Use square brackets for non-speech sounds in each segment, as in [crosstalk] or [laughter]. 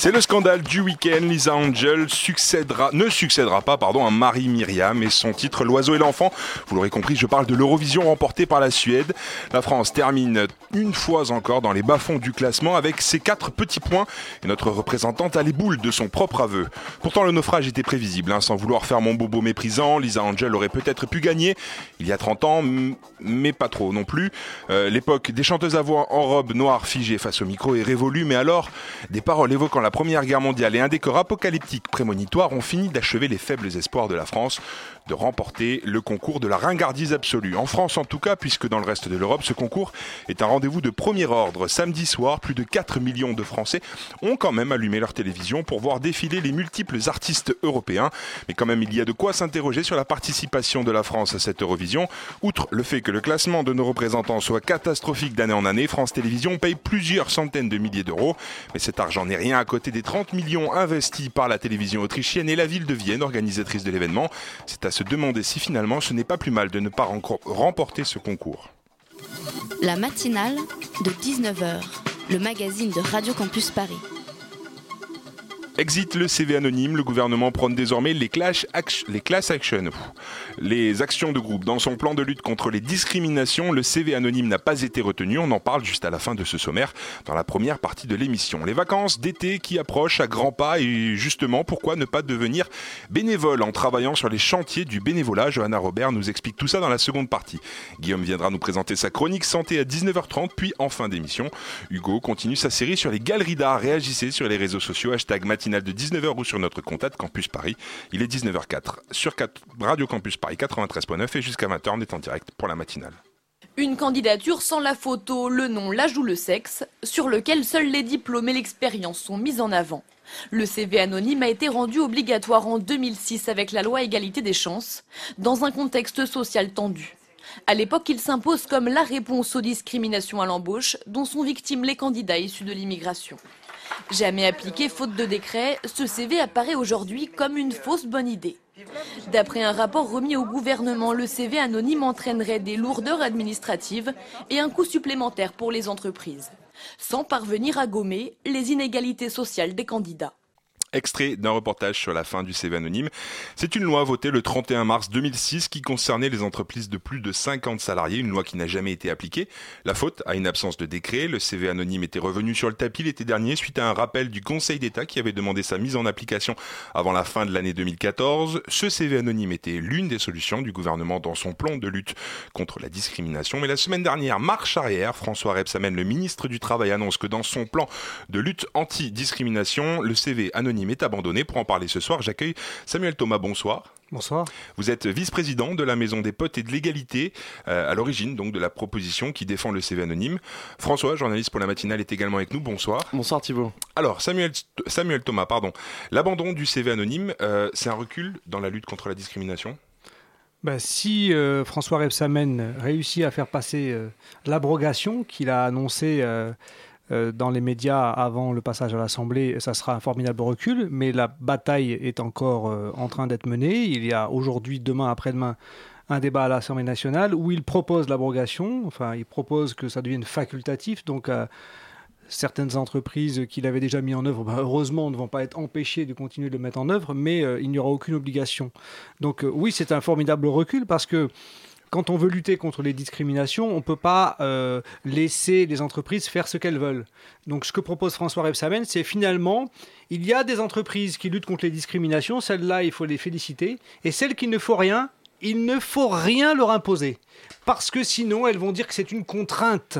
C'est le scandale du week-end. Lisa Angel succédera, ne succédera pas pardon, à Marie Myriam et son titre L'oiseau et l'enfant. Vous l'aurez compris, je parle de l'Eurovision remportée par la Suède. La France termine une fois encore dans les bas-fonds du classement avec ses quatre petits points et notre représentante a les boules de son propre aveu. Pourtant, le naufrage était prévisible. hein. Sans vouloir faire mon bobo méprisant, Lisa Angel aurait peut-être pu gagner il y a 30 ans, mais pas trop non plus. Euh, L'époque des chanteuses à voix en robe noire figée face au micro est révolue, mais alors, des paroles évoquant la Première Guerre mondiale et un décor apocalyptique prémonitoire ont fini d'achever les faibles espoirs de la France de remporter le concours de la ringardise absolue. En France en tout cas, puisque dans le reste de l'Europe, ce concours est un rendez-vous de premier ordre. Samedi soir, plus de 4 millions de Français ont quand même allumé leur télévision pour voir défiler les multiples artistes européens. Mais quand même, il y a de quoi s'interroger sur la participation de la France à cette Eurovision. Outre le fait que le classement de nos représentants soit catastrophique d'année en année, France Télévisions paye plusieurs centaines de milliers d'euros. Mais cet argent n'est rien à côté des 30 millions investis par la télévision autrichienne et la ville de Vienne, organisatrice de l'événement. C'est à se demander si finalement ce n'est pas plus mal de ne pas remporter ce concours. La matinale de 19h, le magazine de Radio Campus Paris. Exit le CV anonyme, le gouvernement prône désormais les, clash act- les class action, Pff. les actions de groupe. Dans son plan de lutte contre les discriminations, le CV anonyme n'a pas été retenu. On en parle juste à la fin de ce sommaire, dans la première partie de l'émission. Les vacances d'été qui approchent à grands pas et justement, pourquoi ne pas devenir bénévole en travaillant sur les chantiers du bénévolat? Johanna Robert nous explique tout ça dans la seconde partie. Guillaume viendra nous présenter sa chronique santé à 19h30, puis en fin d'émission, Hugo continue sa série sur les galeries d'art. Réagissez sur les réseaux sociaux, hashtag de 19h ou sur notre contact Campus Paris. Il est 19h04 sur 4 Radio Campus Paris 93.9 et jusqu'à 20h on est en direct pour la matinale. Une candidature sans la photo, le nom, l'âge ou le sexe, sur lequel seuls les diplômes et l'expérience sont mis en avant. Le CV anonyme a été rendu obligatoire en 2006 avec la loi égalité des chances, dans un contexte social tendu. À l'époque, il s'impose comme la réponse aux discriminations à l'embauche dont sont victimes les candidats issus de l'immigration. Jamais appliqué faute de décret, ce CV apparaît aujourd'hui comme une fausse bonne idée. D'après un rapport remis au gouvernement, le CV anonyme entraînerait des lourdeurs administratives et un coût supplémentaire pour les entreprises, sans parvenir à gommer les inégalités sociales des candidats. Extrait d'un reportage sur la fin du CV anonyme. C'est une loi votée le 31 mars 2006 qui concernait les entreprises de plus de 50 salariés, une loi qui n'a jamais été appliquée. La faute à une absence de décret. Le CV anonyme était revenu sur le tapis l'été dernier suite à un rappel du Conseil d'État qui avait demandé sa mise en application avant la fin de l'année 2014. Ce CV anonyme était l'une des solutions du gouvernement dans son plan de lutte contre la discrimination. Mais la semaine dernière, marche arrière, François Rebsamen, le ministre du Travail, annonce que dans son plan de lutte anti-discrimination, le CV anonyme est abandonné. Pour en parler ce soir, j'accueille Samuel Thomas. Bonsoir. Bonsoir. Vous êtes vice-président de la Maison des Potes et de l'égalité, euh, à l'origine donc de la proposition qui défend le CV anonyme. François, journaliste pour la matinale, est également avec nous. Bonsoir. Bonsoir Thibault. Alors, Samuel, Samuel Thomas, pardon. L'abandon du CV anonyme, euh, c'est un recul dans la lutte contre la discrimination? Bah, si euh, François Rebsamen réussit à faire passer euh, l'abrogation qu'il a annoncée euh, dans les médias avant le passage à l'Assemblée, ça sera un formidable recul, mais la bataille est encore euh, en train d'être menée. Il y a aujourd'hui, demain, après-demain, un débat à l'Assemblée nationale où il propose l'abrogation, enfin il propose que ça devienne facultatif, donc euh, certaines entreprises qu'il avait déjà mis en œuvre, bah, heureusement, ne vont pas être empêchées de continuer de le mettre en œuvre, mais euh, il n'y aura aucune obligation. Donc euh, oui, c'est un formidable recul parce que quand on veut lutter contre les discriminations, on ne peut pas euh, laisser les entreprises faire ce qu'elles veulent. Donc ce que propose François Rebsamen, c'est finalement, il y a des entreprises qui luttent contre les discriminations, celles-là, il faut les féliciter, et celles qui ne font rien, il ne faut rien leur imposer. Parce que sinon, elles vont dire que c'est une contrainte.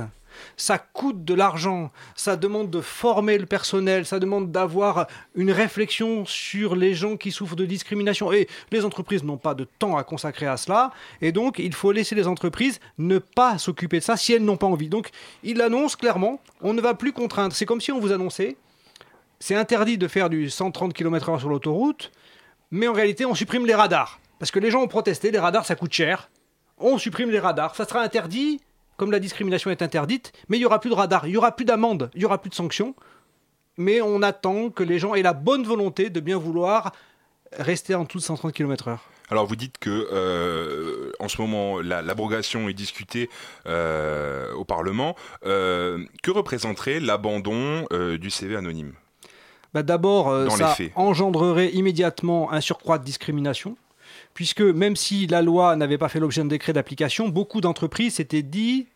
Ça coûte de l'argent, ça demande de former le personnel, ça demande d'avoir une réflexion sur les gens qui souffrent de discrimination. Et les entreprises n'ont pas de temps à consacrer à cela. Et donc, il faut laisser les entreprises ne pas s'occuper de ça si elles n'ont pas envie. Donc, il annonce clairement, on ne va plus contraindre. C'est comme si on vous annonçait, c'est interdit de faire du 130 km/h sur l'autoroute, mais en réalité, on supprime les radars. Parce que les gens ont protesté, les radars, ça coûte cher. On supprime les radars. Ça sera interdit, comme la discrimination est interdite, mais il n'y aura plus de radars, il n'y aura plus d'amende, il n'y aura plus de sanctions. Mais on attend que les gens aient la bonne volonté de bien vouloir rester en dessous de 130 km/h. Alors vous dites que euh, en ce moment la- l'abrogation est discutée euh, au Parlement. Euh, que représenterait l'abandon du CV anonyme? Bah, D'abord, ça engendrerait immédiatement un surcroît de discrimination, puisque même si la loi n'avait pas fait l'objet d'un décret d'application, beaucoup d'entreprises s'étaient dit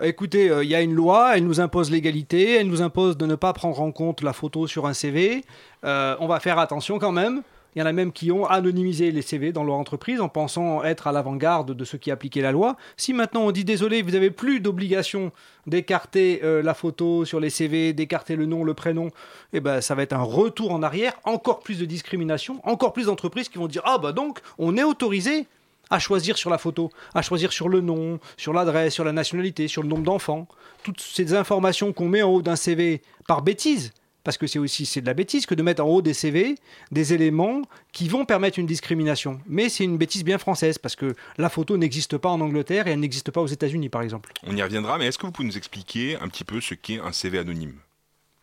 écoutez, euh, il y a une loi, elle nous impose l'égalité, elle nous impose de ne pas prendre en compte la photo sur un CV, euh, on va faire attention quand même. Il y en a même qui ont anonymisé les CV dans leur entreprise en pensant être à l'avant-garde de ceux qui appliquaient la loi. Si maintenant on dit désolé, vous n'avez plus d'obligation d'écarter euh, la photo sur les CV, d'écarter le nom, le prénom, eh ben, ça va être un retour en arrière, encore plus de discrimination, encore plus d'entreprises qui vont dire Ah bah donc, on est autorisé à choisir sur la photo, à choisir sur le nom, sur l'adresse, sur la nationalité, sur le nombre d'enfants. Toutes ces informations qu'on met en haut d'un CV par bêtise, parce que c'est aussi c'est de la bêtise que de mettre en haut des CV des éléments qui vont permettre une discrimination. Mais c'est une bêtise bien française, parce que la photo n'existe pas en Angleterre et elle n'existe pas aux États-Unis, par exemple. On y reviendra, mais est-ce que vous pouvez nous expliquer un petit peu ce qu'est un CV anonyme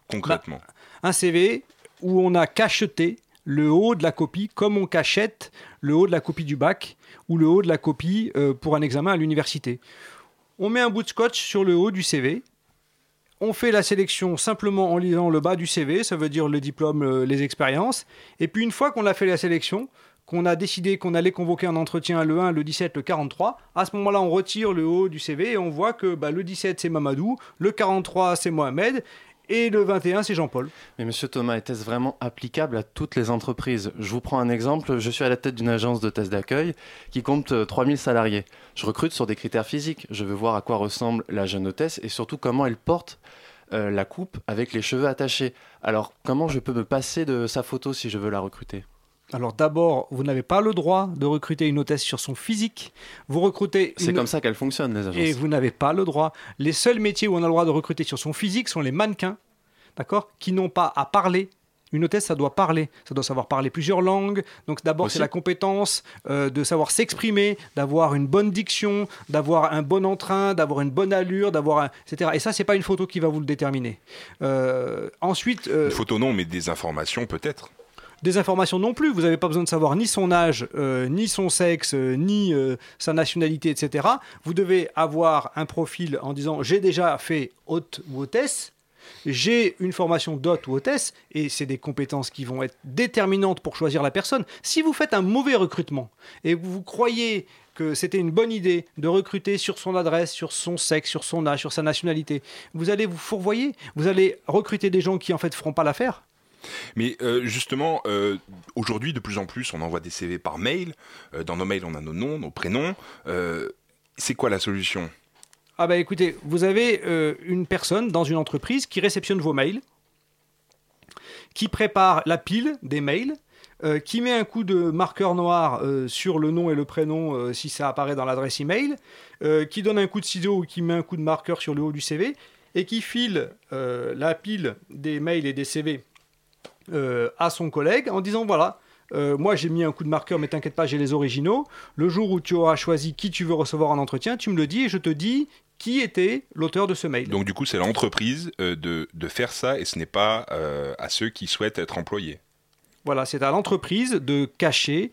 concrètement? Un CV où on a cacheté le haut de la copie comme on cachette le haut de la copie du bac ou le haut de la copie euh, pour un examen à l'université. On met un bout de scotch sur le haut du CV. On fait la sélection simplement en lisant le bas du CV, ça veut dire le diplôme, euh, les expériences. Et puis une fois qu'on a fait la sélection, qu'on a décidé qu'on allait convoquer un entretien le 1, le 17, le 43, à ce moment-là on retire le haut du CV et on voit que bah, le 17 c'est Mamadou, le 43 c'est Mohamed et le 21 c'est Jean-Paul. Mais monsieur Thomas, était-ce vraiment applicable à toutes les entreprises? Je vous prends un exemple. Je suis à la tête d'une agence de test d'accueil qui compte euh, 3000 salariés. Je recrute sur des critères physiques. Je veux voir à quoi ressemble la jeune hôtesse et surtout comment elle porte euh, la coupe avec les cheveux attachés. Alors, comment je peux me passer de sa photo si je veux la recruter? Alors d'abord, vous n'avez pas le droit de recruter une hôtesse sur son physique. Vous recrutez C'est une- comme ça qu'elle fonctionne, les agences. et vous n'avez pas le droit. Les seuls métiers où on a le droit de recruter sur son physique sont les mannequins, d'accord, qui n'ont pas à parler. Une hôtesse, ça doit parler, ça doit savoir parler plusieurs langues. Donc d'abord, c'est la compétence euh, de savoir s'exprimer, d'avoir une bonne diction, d'avoir un bon entrain, d'avoir une bonne allure, d'avoir un... etc. Et ça, c'est pas une photo qui va vous le déterminer. Euh, ensuite, euh, Une photo non, mais des informations peut-être. Des informations non plus. Vous n'avez pas besoin de savoir ni son âge, euh, ni son sexe, euh, ni euh, sa nationalité, etc. Vous devez avoir un profil en disant j'ai déjà fait hôte ou hôtesse. J'ai une formation d'hôte ou hôtesse, et c'est des compétences qui vont être déterminantes pour choisir la personne. Si vous faites un mauvais recrutement et vous croyez que c'était une bonne idée de recruter sur son adresse, sur son sexe, sur son âge, sur sa nationalité, vous allez vous fourvoyer. Vous allez recruter des gens qui en fait feront pas l'affaire. Mais euh, justement, euh, aujourd'hui, de plus en plus, on envoie des CV par mail. Euh, dans nos mails, on a nos noms, nos prénoms. C'est quoi la solution? Ah bah écoutez, vous avez une personne dans une entreprise qui réceptionne vos mails, qui prépare la pile des mails, qui met un coup de marqueur noir sur le nom et le prénom si ça apparaît dans l'adresse email, qui donne un coup de ciseau ou qui met un coup de marqueur sur le haut du CV et qui file la pile des mails et des CV euh, à son collègue en disant voilà. euh, moi j'ai mis un coup de marqueur, mais t'inquiète pas, j'ai les originaux. Le jour où tu auras choisi qui tu veux recevoir en entretien, tu me le dis et je te dis qui était l'auteur de ce mail. Donc du coup, c'est l'entreprise euh, de, de faire ça et ce n'est pas à ceux qui souhaitent être employés. Voilà, c'est à l'entreprise de cacher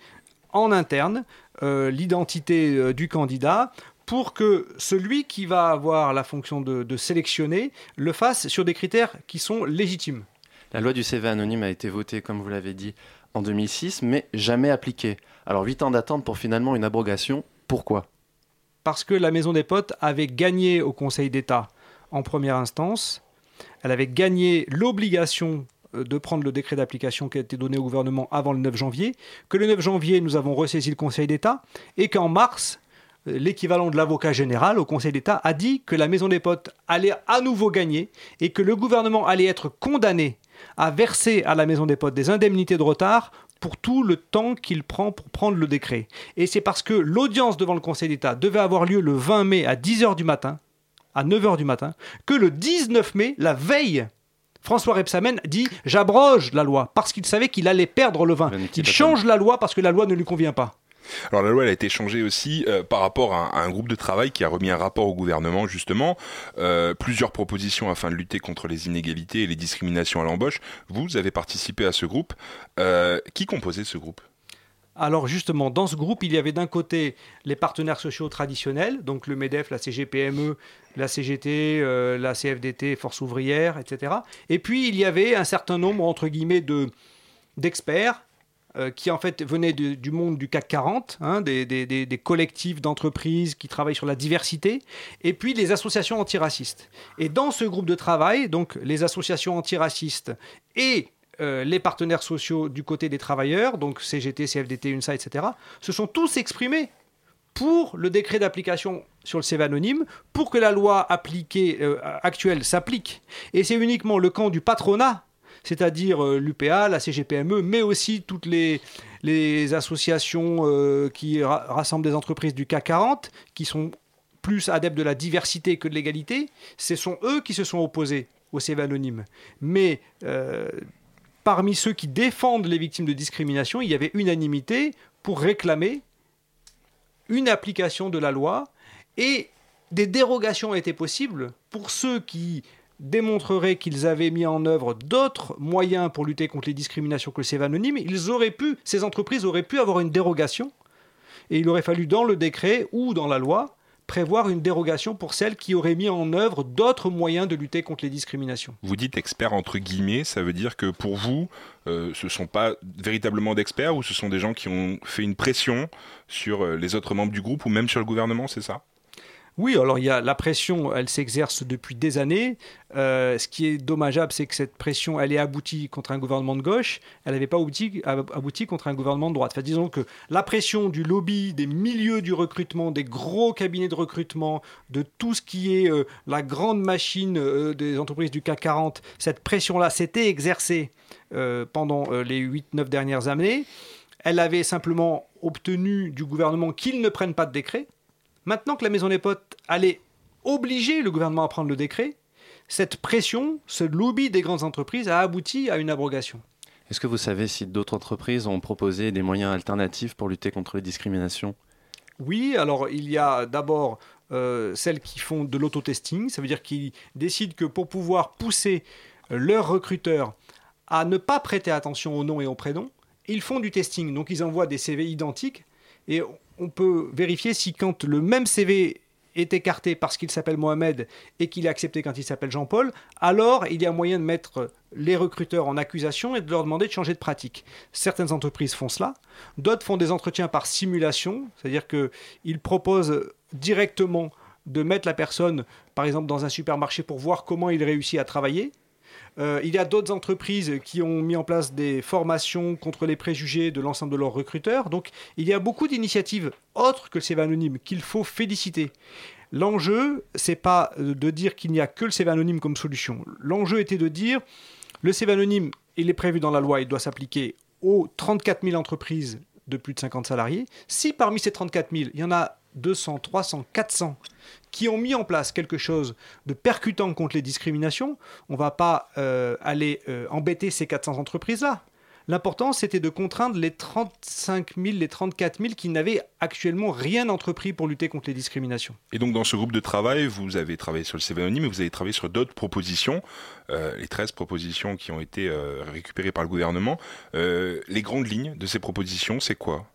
en interne l'identité du candidat pour que celui qui va avoir la fonction de, de sélectionner le fasse sur des critères qui sont légitimes. La loi du CV anonyme a été votée, comme vous l'avez dit, en 2006, mais jamais appliquée. Alors, 8 ans d'attente pour finalement une abrogation. Pourquoi? Parce que la Maison des Potes avait gagné au Conseil d'État en première instance, elle avait gagné l'obligation euh, de prendre le décret d'application qui a été donné au gouvernement avant le 9 janvier, que le 9 janvier, nous avons ressaisi le Conseil d'État, et qu'en mars, l'équivalent de l'avocat général au Conseil d'État, a dit que la Maison des Potes allait à nouveau gagner et que le gouvernement allait être condamné à verser à la Maison des Potes des indemnités de retard pour tout le temps qu'il prend pour prendre le décret. Et c'est parce que l'audience devant le Conseil d'État devait avoir lieu le 20 mai à 10h du matin, à 9h du matin, que le 19 mai, la veille, François Rebsamen dit j'abroge la loi parce qu'il savait qu'il allait perdre le 20. Il change la loi parce que la loi ne lui convient pas. Alors la loi a été changée aussi euh, par rapport à, un groupe de travail qui a remis un rapport au gouvernement justement, euh, plusieurs propositions afin de lutter contre les inégalités et les discriminations à l'embauche. Vous avez participé à ce groupe. Euh, qui composait ce groupe? Alors justement, dans ce groupe, il y avait d'un côté les partenaires sociaux traditionnels, donc le MEDEF, la CGPME, la CGT, la CFDT, Force ouvrière, etc. Et puis il y avait un certain nombre, entre guillemets, de, d'experts euh, qui en fait venaient du monde du CAC 40, hein, des, collectifs d'entreprises qui travaillent sur la diversité, et puis les associations antiracistes. Et dans ce groupe de travail, donc les associations antiracistes et euh, les partenaires sociaux du côté des travailleurs, donc CGT, CFDT, UNSA, etc., se sont tous exprimés pour le décret d'application sur le CV anonyme, pour que la loi appliquée, euh, actuelle s'applique. Et c'est uniquement le camp du patronat c'est-à-dire euh, l'UPA, la CGPME, mais aussi toutes les, associations euh, qui rassemblent des entreprises du CAC 40, qui sont plus adeptes de la diversité que de l'égalité, ce sont eux qui se sont opposés au CV anonyme. Mais euh, parmi ceux qui défendent les victimes de discrimination, il y avait unanimité pour réclamer une application de la loi et des dérogations étaient possibles pour ceux qui démontrerait qu'ils avaient mis en œuvre d'autres moyens pour lutter contre les discriminations que le CV anonyme, ils auraient pu, ces entreprises auraient pu avoir une dérogation. Et il aurait fallu dans le décret ou dans la loi prévoir une dérogation pour celles qui auraient mis en œuvre d'autres moyens de lutter contre les discriminations. Vous dites expert entre guillemets, ça veut dire que pour vous, euh, ce ne sont pas véritablement d'experts ou ce sont des gens qui ont fait une pression sur euh, les autres membres du groupe ou même sur le gouvernement, c'est ça? Oui, alors il y a la pression, elle s'exerce depuis des années. Euh, ce qui est dommageable, c'est que cette pression, elle est aboutie contre un gouvernement de gauche, elle n'avait pas abouti, contre un gouvernement de droite. Enfin, disons que la pression du lobby, des milieux du recrutement, des gros cabinets de recrutement, de tout ce qui est euh, la grande machine euh, des entreprises du CAC 40, cette pression-là s'était exercée pendant les 8-9 dernières années. Elle avait simplement obtenu du gouvernement qu'il ne prenne pas de décret. Maintenant que la Maison des Potes allait obliger le gouvernement à prendre le décret, cette pression, ce lobby des grandes entreprises a abouti à une abrogation. Est-ce que vous savez si d'autres entreprises ont proposé des moyens alternatifs pour lutter contre les discriminations? Oui, alors il y a d'abord euh, celles qui font de l'autotesting, ça veut dire qu'ils décident que pour pouvoir pousser leurs recruteurs à ne pas prêter attention au nom et au prénom, ils font du testing. Donc ils envoient des CV identiques et on peut vérifier si quand le même CV est écarté parce qu'il s'appelle Mohamed et qu'il est accepté quand il s'appelle Jean-Paul, alors il y a moyen de mettre les recruteurs en accusation et de leur demander de changer de pratique. Certaines entreprises font cela, d'autres font des entretiens par simulation, c'est-à-dire qu'ils proposent directement de mettre la personne, par exemple, dans un supermarché pour voir comment il réussit à travailler. Euh, il y a d'autres entreprises qui ont mis en place des formations contre les préjugés de l'ensemble de leurs recruteurs. Donc il y a beaucoup d'initiatives autres que le CV anonyme qu'il faut féliciter. L'enjeu, c'est pas de dire qu'il n'y a que le CV anonyme comme solution. L'enjeu était de dire le CV anonyme, il est prévu dans la loi, il doit s'appliquer aux 34 000 entreprises de plus de 50 salariés. Si parmi ces 34 000, il y en a 200, 300, 400 qui ont mis en place quelque chose de percutant contre les discriminations, on ne va pas euh, aller euh, embêter ces 400 entreprises-là. L'important, c'était de contraindre les 35 000, les 34 000 qui n'avaient actuellement rien entrepris pour lutter contre les discriminations. Et donc, dans ce groupe de travail, vous avez travaillé sur le CV anonyme, mais vous avez travaillé sur d'autres propositions, euh, les 13 propositions qui ont été récupérées par le gouvernement. les grandes lignes de ces propositions, c'est quoi?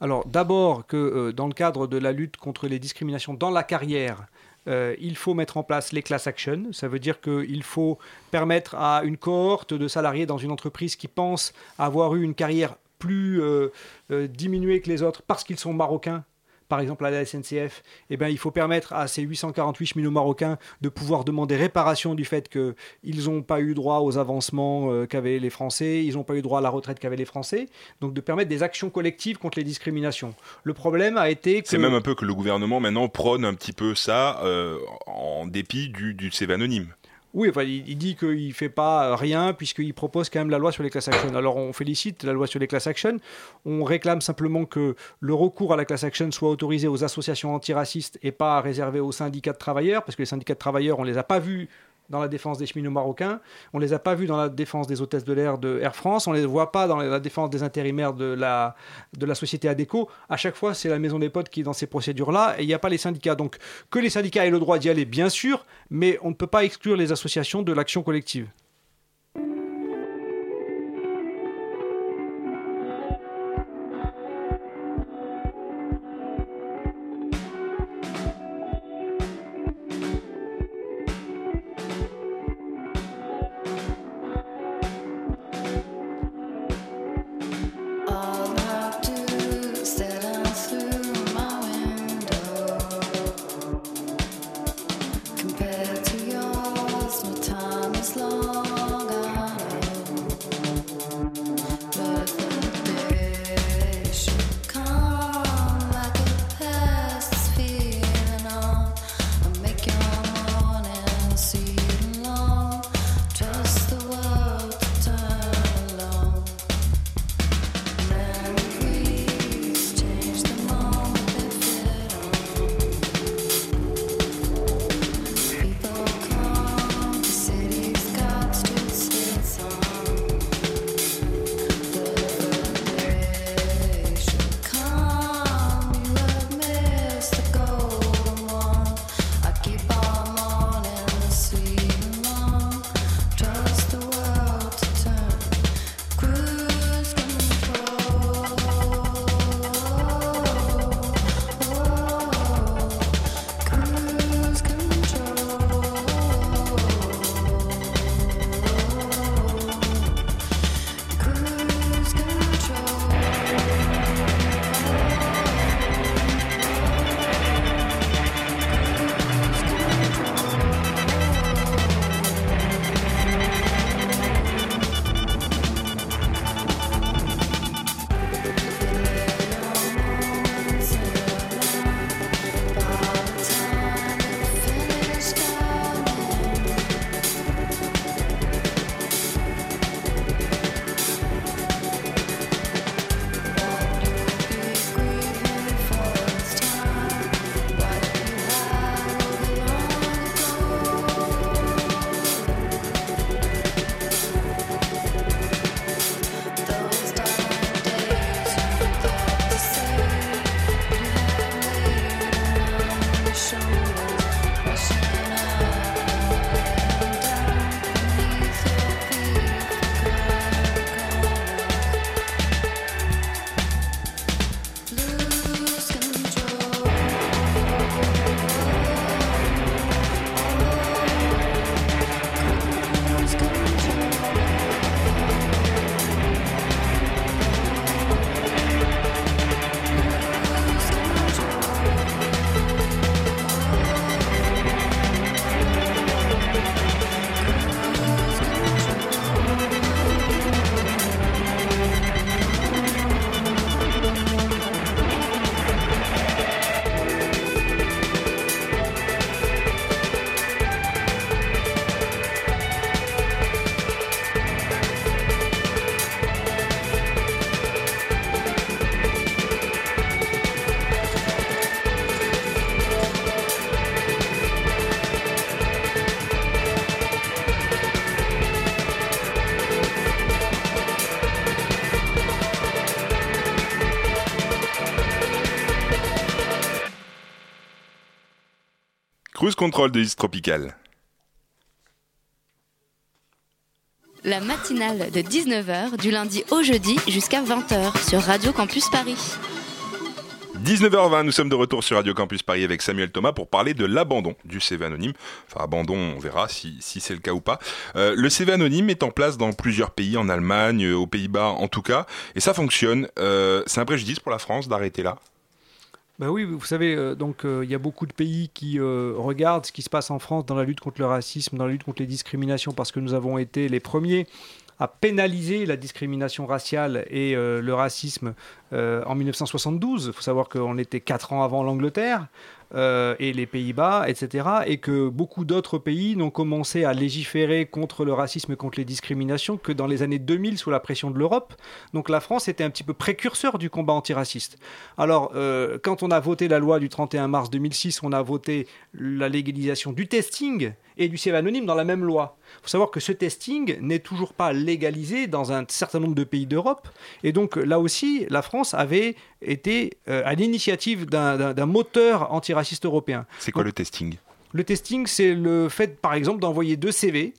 Alors d'abord que euh, dans le cadre de la lutte contre les discriminations dans la carrière, euh, il faut mettre en place les class actions. Ça veut dire qu'il faut permettre à une cohorte de salariés dans une entreprise qui pense avoir eu une carrière plus euh, diminuée que les autres parce qu'ils sont marocains, par exemple à la SNCF, eh ben, il faut permettre à ces 848 cheminots marocains de pouvoir demander réparation du fait qu'ils n'ont pas eu droit aux avancements euh, qu'avaient les Français, ils n'ont pas eu droit à la retraite qu'avaient les Français. Donc de permettre des actions collectives contre les discriminations. Le problème a été que... C'est même un peu que le gouvernement maintenant prône un petit peu ça euh, en dépit du, du CV anonyme. Oui, enfin, il, dit qu'il ne fait pas rien puisqu'il propose quand même la loi sur les class actions. Alors on félicite la loi sur les class actions. On réclame simplement que le recours à la class action soit autorisé aux associations antiracistes et pas réservé aux syndicats de travailleurs, parce que les syndicats de travailleurs, on ne les a pas vus dans la défense des cheminots marocains. On ne les a pas vus dans la défense des hôtesses de l'air de Air France. On ne les voit pas dans la défense des intérimaires de la, de la société ADECO. À chaque fois, c'est la maison des potes qui est dans ces procédures-là et il n'y a pas les syndicats. Donc, que les syndicats aient le droit d'y aller, bien sûr, mais on ne peut pas exclure les associations de l'action collective. Cruise control de East Tropical. La matinale de 19h du lundi au jeudi jusqu'à 20h sur Radio Campus Paris. 19h20, nous sommes de retour sur Radio Campus Paris avec Samuel Thomas pour parler de l'abandon du CV anonyme. Enfin, abandon, on verra si, c'est le cas ou pas. Euh, le CV anonyme est en place dans plusieurs pays, en Allemagne, aux Pays-Bas en tout cas, et ça fonctionne. Euh, c'est un préjudice pour la France d'arrêter là Bah oui, vous savez, euh, donc euh, il y a beaucoup de pays qui euh, regardent ce qui se passe en France dans la lutte contre le racisme, dans la lutte contre les discriminations, parce que nous avons été les premiers à pénaliser la discrimination raciale et le racisme en 1972. Il faut savoir qu'on était quatre ans avant l'Angleterre euh, et les Pays-Bas, etc. Et que beaucoup d'autres pays n'ont commencé à légiférer contre le racisme, contre les discriminations que dans les années 2000 sous la pression de l'Europe. Donc la France était un petit peu précurseur du combat antiraciste. Alors, euh, quand on a voté la loi du 31 mars 2006, on a voté la légalisation du testing et du CV anonyme dans la même loi. Il faut savoir que ce testing n'est toujours pas légalisé dans un certain nombre de pays d'Europe. Et donc là aussi, la France avait été euh, à l'initiative d'un- moteur antiraciste européen. C'est quoi le testing? Le testing, c'est le fait, par exemple, d'envoyer deux CV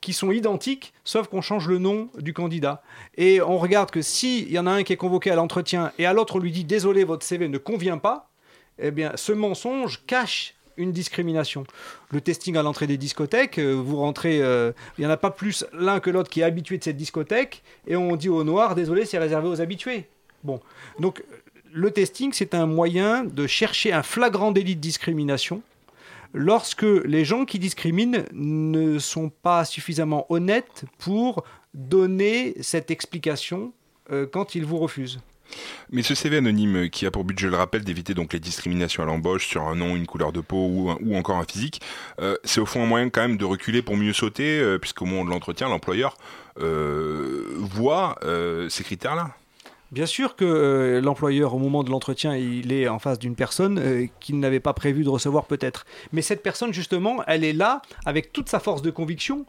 qui sont identiques, sauf qu'on change le nom du candidat. Et on regarde que s'il y en a un qui est convoqué à l'entretien et à l'autre on lui dit désolé, votre CV ne convient pas, eh bien, ce mensonge cache une discrimination. Le testing à l'entrée des discothèques, euh, vous rentrez, euh, il n'y en a pas plus l'un que l'autre qui est habitué de cette discothèque, et on dit au noir, désolé, c'est réservé aux habitués. Bon, donc le testing, c'est un moyen de chercher un flagrant délit de discrimination lorsque les gens qui discriminent ne sont pas suffisamment honnêtes pour donner cette explication euh, quand ils vous refusent. Mais ce CV anonyme qui a pour but, je le rappelle, d'éviter donc les discriminations à l'embauche sur un nom, une couleur de peau ou, encore un physique, euh, c'est au fond un moyen quand même de reculer pour mieux sauter, euh, puisqu'au moment de l'entretien, l'employeur euh, voit ces critères-là. Bien sûr que euh, l'employeur, au moment de l'entretien, il est en face d'une personne euh, qu'il n'avait pas prévu de recevoir peut-être. Mais cette personne, justement, elle est là avec toute sa force de conviction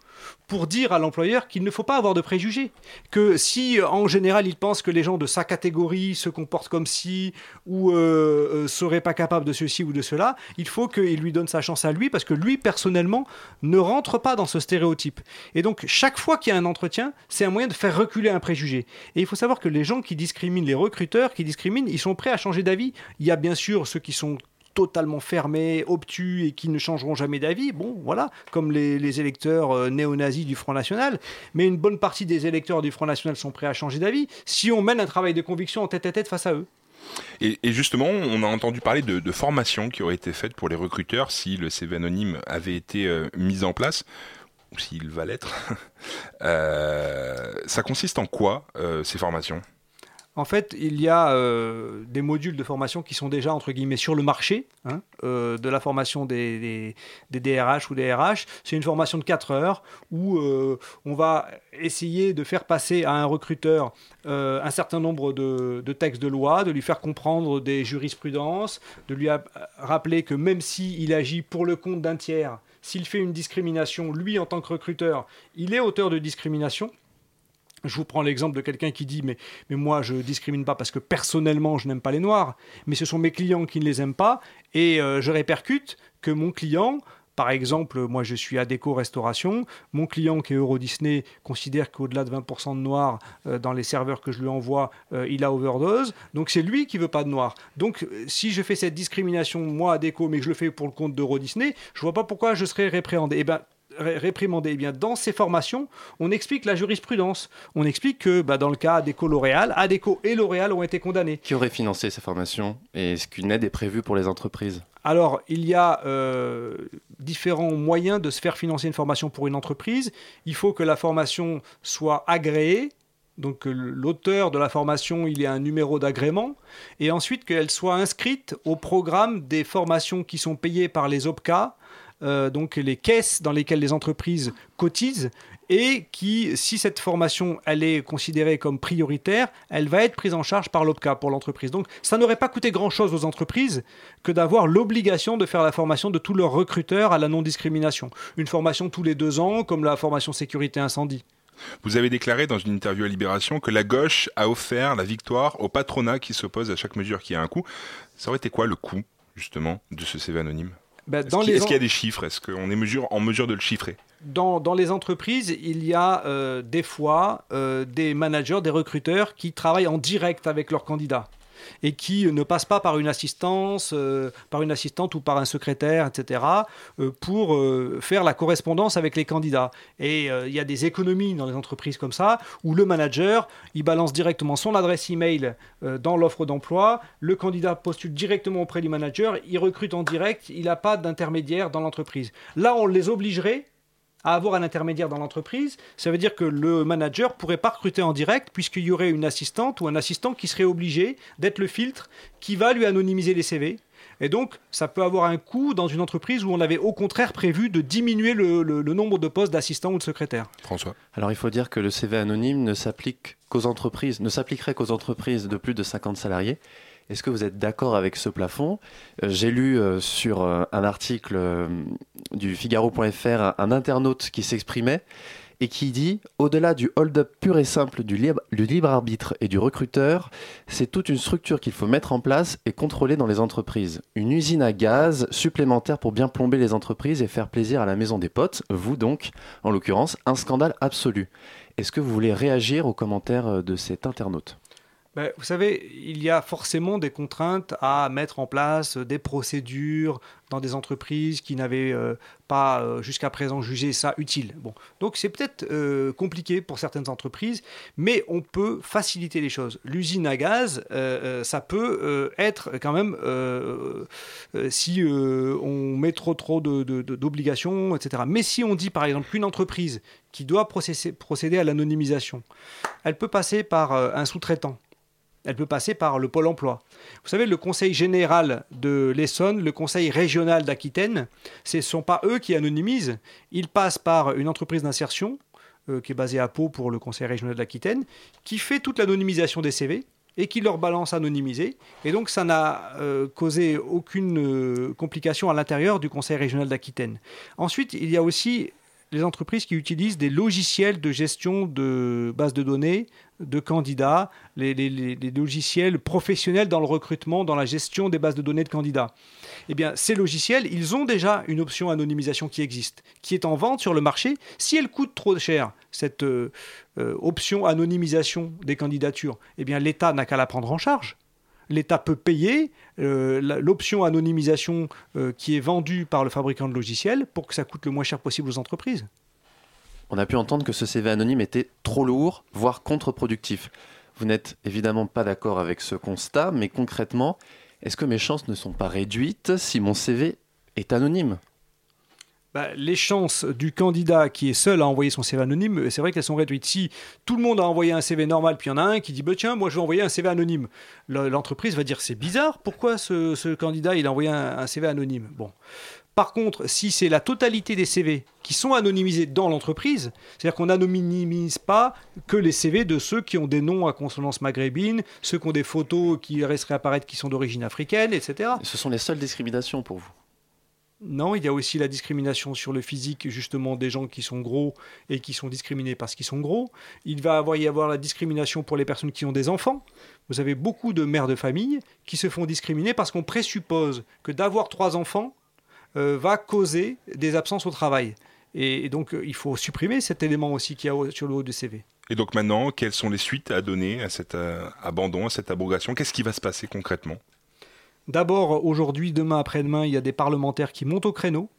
pour dire à l'employeur qu'il ne faut pas avoir de préjugés. Que si, euh, en général, il pense que les gens de sa catégorie se comportent comme si ou euh, euh, seraient pas capables de ceci ou de cela, il faut qu'il lui donne sa chance à lui parce que lui, personnellement, ne rentre pas dans ce stéréotype. Et donc, chaque fois qu'il y a un entretien, c'est un moyen de faire reculer un préjugé. Et il faut savoir que les gens qui discriminent, les recruteurs qui discriminent, ils sont prêts à changer d'avis. Il y a bien sûr ceux qui sont totalement fermés, obtus et qui ne changeront jamais d'avis, bon voilà, comme les, électeurs euh, néo-nazis du Front National, mais une bonne partie des électeurs du Front National sont prêts à changer d'avis si on mène un travail de conviction en tête à tête face à eux. Et, justement, on a entendu parler de, de formations qui auraient été faites pour les recruteurs si le CV anonyme avait été euh, mis en place, ou s'il va l'être. [laughs] Euh, ça consiste en quoi, euh, ces formations? En fait, il y a euh, des modules de formation qui sont déjà, entre guillemets, sur le marché hein, euh, de la formation des, DRH ou des RH. C'est une formation de 4 heures où euh, on va essayer de faire passer à un recruteur un certain nombre de, de textes de loi, de lui faire comprendre des jurisprudences, de lui ap- rappeler que même s'il agit pour le compte d'un tiers, s'il fait une discrimination, lui, en tant que recruteur, il est auteur de discrimination. Je vous prends l'exemple de quelqu'un qui dit mais, mais moi je discrimine pas parce que personnellement je n'aime pas les noirs, mais ce sont mes clients qui ne les aiment pas et euh, je répercute que mon client, par exemple moi je suis à Déco Restauration, mon client qui est Euro Disney considère qu'au-delà de 20% de noirs euh, dans les serveurs que je lui envoie, euh, il a overdose, donc c'est lui qui veut pas de noirs. Donc si je fais cette discrimination moi à Déco mais que je le fais pour le compte d'Euro Disney, je vois pas pourquoi je serais répréhendé. Eh ben ré- réprimandé. Eh bien, dans ces formations, on explique la jurisprudence. On explique que, bah, dans le cas Adéco L'Oréal, Adéco et L'Oréal ont été condamnés. Qui aurait financé ces formations Et est-ce qu'une aide est prévue pour les entreprises? Alors, il y a euh, différents moyens de se faire financer une formation pour une entreprise. Il faut que la formation soit agréée. Donc que l'auteur de la formation, il ait un numéro d'agrément. Et ensuite qu'elle soit inscrite au programme des formations qui sont payées par les OPCA, euh, donc les caisses dans lesquelles les entreprises cotisent et qui, si cette formation elle est considérée comme prioritaire, elle va être prise en charge par l'OPCA pour l'entreprise. Donc ça n'aurait pas coûté grand-chose aux entreprises que d'avoir l'obligation de faire la formation de tous leurs recruteurs à la non-discrimination. Une formation tous les deux ans, comme la formation sécurité incendie. Vous avez déclaré dans une interview à Libération que la gauche a offert la victoire au patronat qui s'oppose à chaque mesure qui a un coût. Ça aurait été quoi le coût, justement, de ce CV anonyme? Ben, Est-ce dans qu'il en- y a des chiffres? Est-ce qu'on est mesure, en mesure de le chiffrer? Dans, dans les entreprises, il y a euh, des fois euh, des managers, des recruteurs qui travaillent en direct avec leurs candidats. Et qui ne passe pas par une assistance, euh, par une assistante ou par un secrétaire, etc., euh, pour euh, faire la correspondance avec les candidats. Et il y a des économies dans les entreprises comme ça, où le manager, il balance directement son adresse email dans l'offre d'emploi, le candidat postule directement auprès du manager, il recrute en direct, il n'a pas d'intermédiaire dans l'entreprise. Là, on les obligerait à avoir un intermédiaire dans l'entreprise, ça veut dire que le manager pourrait pas recruter en direct puisqu'il y aurait une assistante ou un assistant qui serait obligé d'être le filtre qui va lui anonymiser les CV. Et donc, ça peut avoir un coût dans une entreprise où on avait au contraire prévu de diminuer le, le nombre de postes d'assistants ou de secrétaires. François. Alors, il faut dire que le CV anonyme ne s'applique qu'aux entreprises, ne s'appliquerait qu'aux entreprises de plus de 50 salariés est-ce que vous êtes d'accord avec ce plafond euh, J'ai lu euh, sur euh, un article du Figaro.fr un, internaute qui s'exprimait et qui dit au-delà du hold-up pur et simple du libre, du libre, arbitre et du recruteur, c'est toute une structure qu'il faut mettre en place et contrôler dans les entreprises. Une usine à gaz supplémentaire pour bien plomber les entreprises et faire plaisir à la maison des potes, vous donc, en l'occurrence, un scandale absolu. Est-ce que vous voulez réagir aux commentaires de cet internaute? Ben, vous savez, il y a forcément des contraintes à mettre en place, des procédures dans des entreprises qui n'avaient euh, pas euh, jusqu'à présent jugé ça utile. Bon. Donc c'est peut-être euh, compliqué pour certaines entreprises, mais on peut faciliter les choses. L'usine à gaz, ça peut être quand même, si on met trop trop d'obligations, etc. Mais si on dit par exemple qu'une entreprise qui doit procéder à l'anonymisation, elle peut passer par un sous-traitant elle peut passer par le pôle emploi. Vous savez, le conseil général de l'Essonne, le conseil régional d'Aquitaine, ce ne sont pas eux qui anonymisent, ils passent par une entreprise d'insertion, euh, qui est basée à Pau pour le conseil régional d'Aquitaine, qui fait toute l'anonymisation des CV et qui leur balance anonymisé. Et donc ça n'a euh, causé aucune euh, complication à l'intérieur du conseil régional d'Aquitaine. Ensuite, il y a aussi les entreprises qui utilisent des logiciels de gestion de bases de données, de candidats, les, logiciels professionnels dans le recrutement, dans la gestion des bases de données de candidats. Eh bien, ces logiciels, ils ont déjà une option anonymisation qui existe, qui est en vente sur le marché. Si elle coûte trop cher, cette euh, euh, option anonymisation des candidatures, eh bien, l'État n'a qu'à la prendre en charge l'État peut payer euh, l'option anonymisation qui est vendue par le fabricant de logiciels pour que ça coûte le moins cher possible aux entreprises on a pu entendre que ce CV anonyme était trop lourd, voire contre-productif. Vous n'êtes évidemment pas d'accord avec ce constat, mais concrètement, est-ce que mes chances ne sont pas réduites si mon CV est anonyme? Bah, les chances du candidat qui est seul à envoyer son CV anonyme, c'est vrai qu'elles sont réduites. Si tout le monde a envoyé un CV normal, puis il y en a un qui dit bah, Tiens, moi je vais envoyer un CV anonyme, l'entreprise va dire C'est bizarre, pourquoi ce, candidat il a envoyé un, un CV anonyme? Bon. Par contre, si c'est la totalité des CV qui sont anonymisés dans l'entreprise, c'est-à-dire qu'on n'anonymise pas que les CV de ceux qui ont des noms à consonance maghrébine, ceux qui ont des photos qui resteraient apparaître qui sont d'origine africaine, etc. Ce sont les seules discriminations pour vous? Non, il y a aussi la discrimination sur le physique, justement, des gens qui sont gros et qui sont discriminés parce qu'ils sont gros. Il va y avoir la discrimination pour les personnes qui ont des enfants. Vous avez beaucoup de mères de famille qui se font discriminer parce qu'on présuppose que d'avoir trois enfants, va causer des absences au travail. Et, donc, euh, il faut supprimer cet élément aussi qu'il y a sur le haut du CV. Et donc maintenant, quelles sont les suites à donner à cet euh, abandon, à cette abrogation? Qu'est-ce qui va se passer concrètement? D'abord, aujourd'hui, demain, après-demain, il y a des parlementaires qui montent au créneau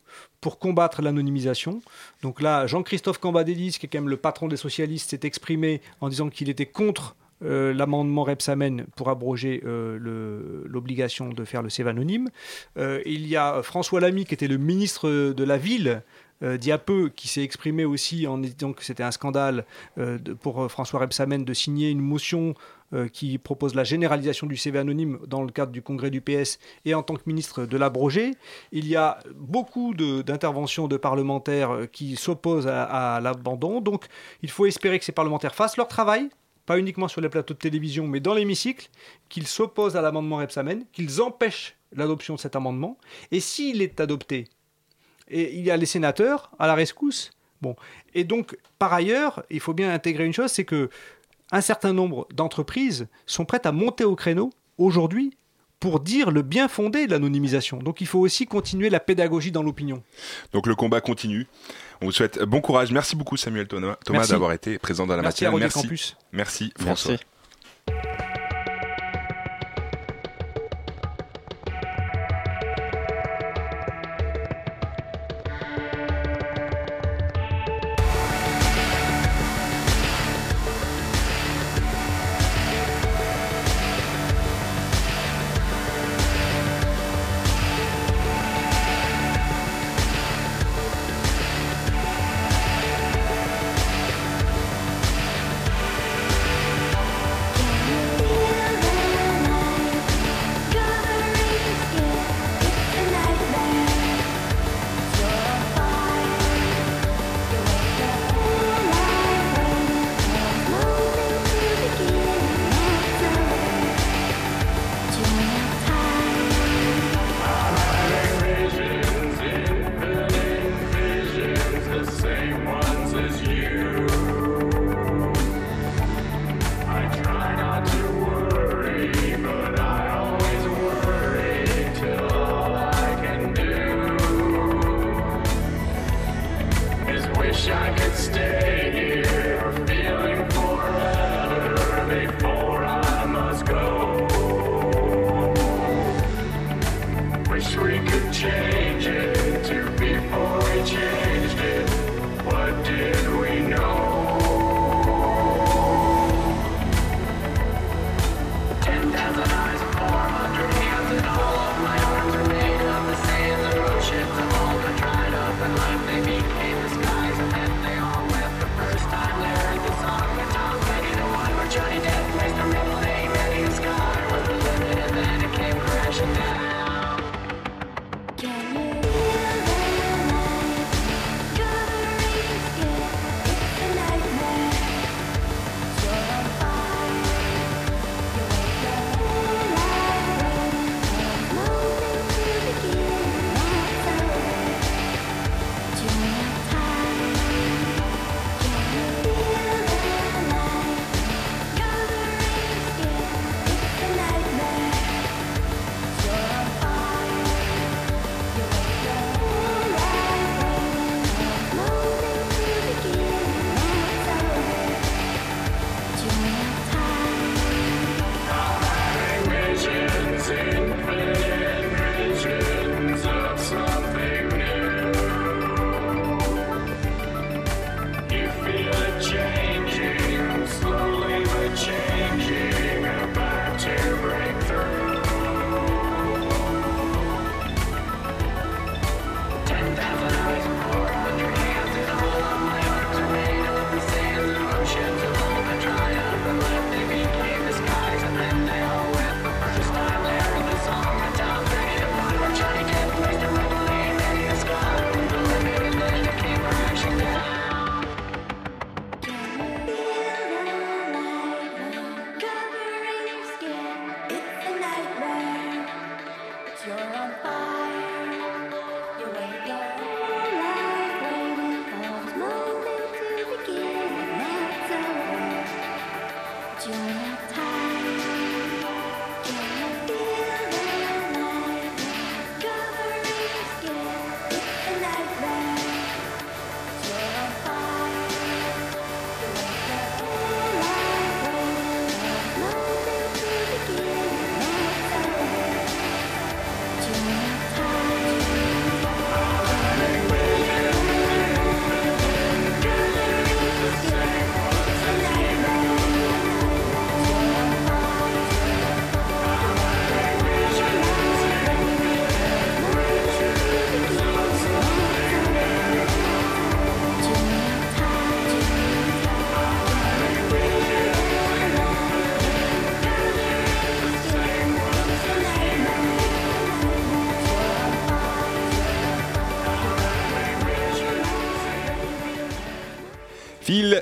pour combattre l'anonymisation. Donc là, Jean-Christophe Cambadélis, qui est quand même le patron des socialistes, s'est exprimé en disant qu'il était contre euh, l'amendement Repsamen pour abroger euh, l'obligation de faire le CV anonyme. Euh, il y a François Lamy, qui était le ministre de la Ville, y a peu, qui s'est exprimé aussi en disant que c'était un scandale pour François Rebsamen de signer une motion qui propose la généralisation du CV anonyme dans le cadre du congrès du PS et en tant que ministre de l'abroger. Il y a beaucoup d'interventions de, parlementaires qui s'opposent à l'abandon. Donc il faut espérer que ces parlementaires fassent leur travail, pas uniquement sur les plateaux de télévision, mais dans l'hémicycle, qu'ils s'opposent à l'amendement Repsamen, qu'ils empêchent l'adoption de cet amendement. Et s'il est adopté, et il y a les sénateurs à la rescousse. Bon. Et donc, par ailleurs, il faut bien intégrer une chose, c'est que un certain nombre d'entreprises sont prêtes à monter au créneau aujourd'hui pour dire le bien fondé de l'anonymisation. Donc il faut aussi continuer la pédagogie dans l'opinion. Donc le combat continue. On vous souhaite bon courage. Merci beaucoup Samuel Thomas, d'avoir été présent dans la Merci matinale. Merci. Merci François.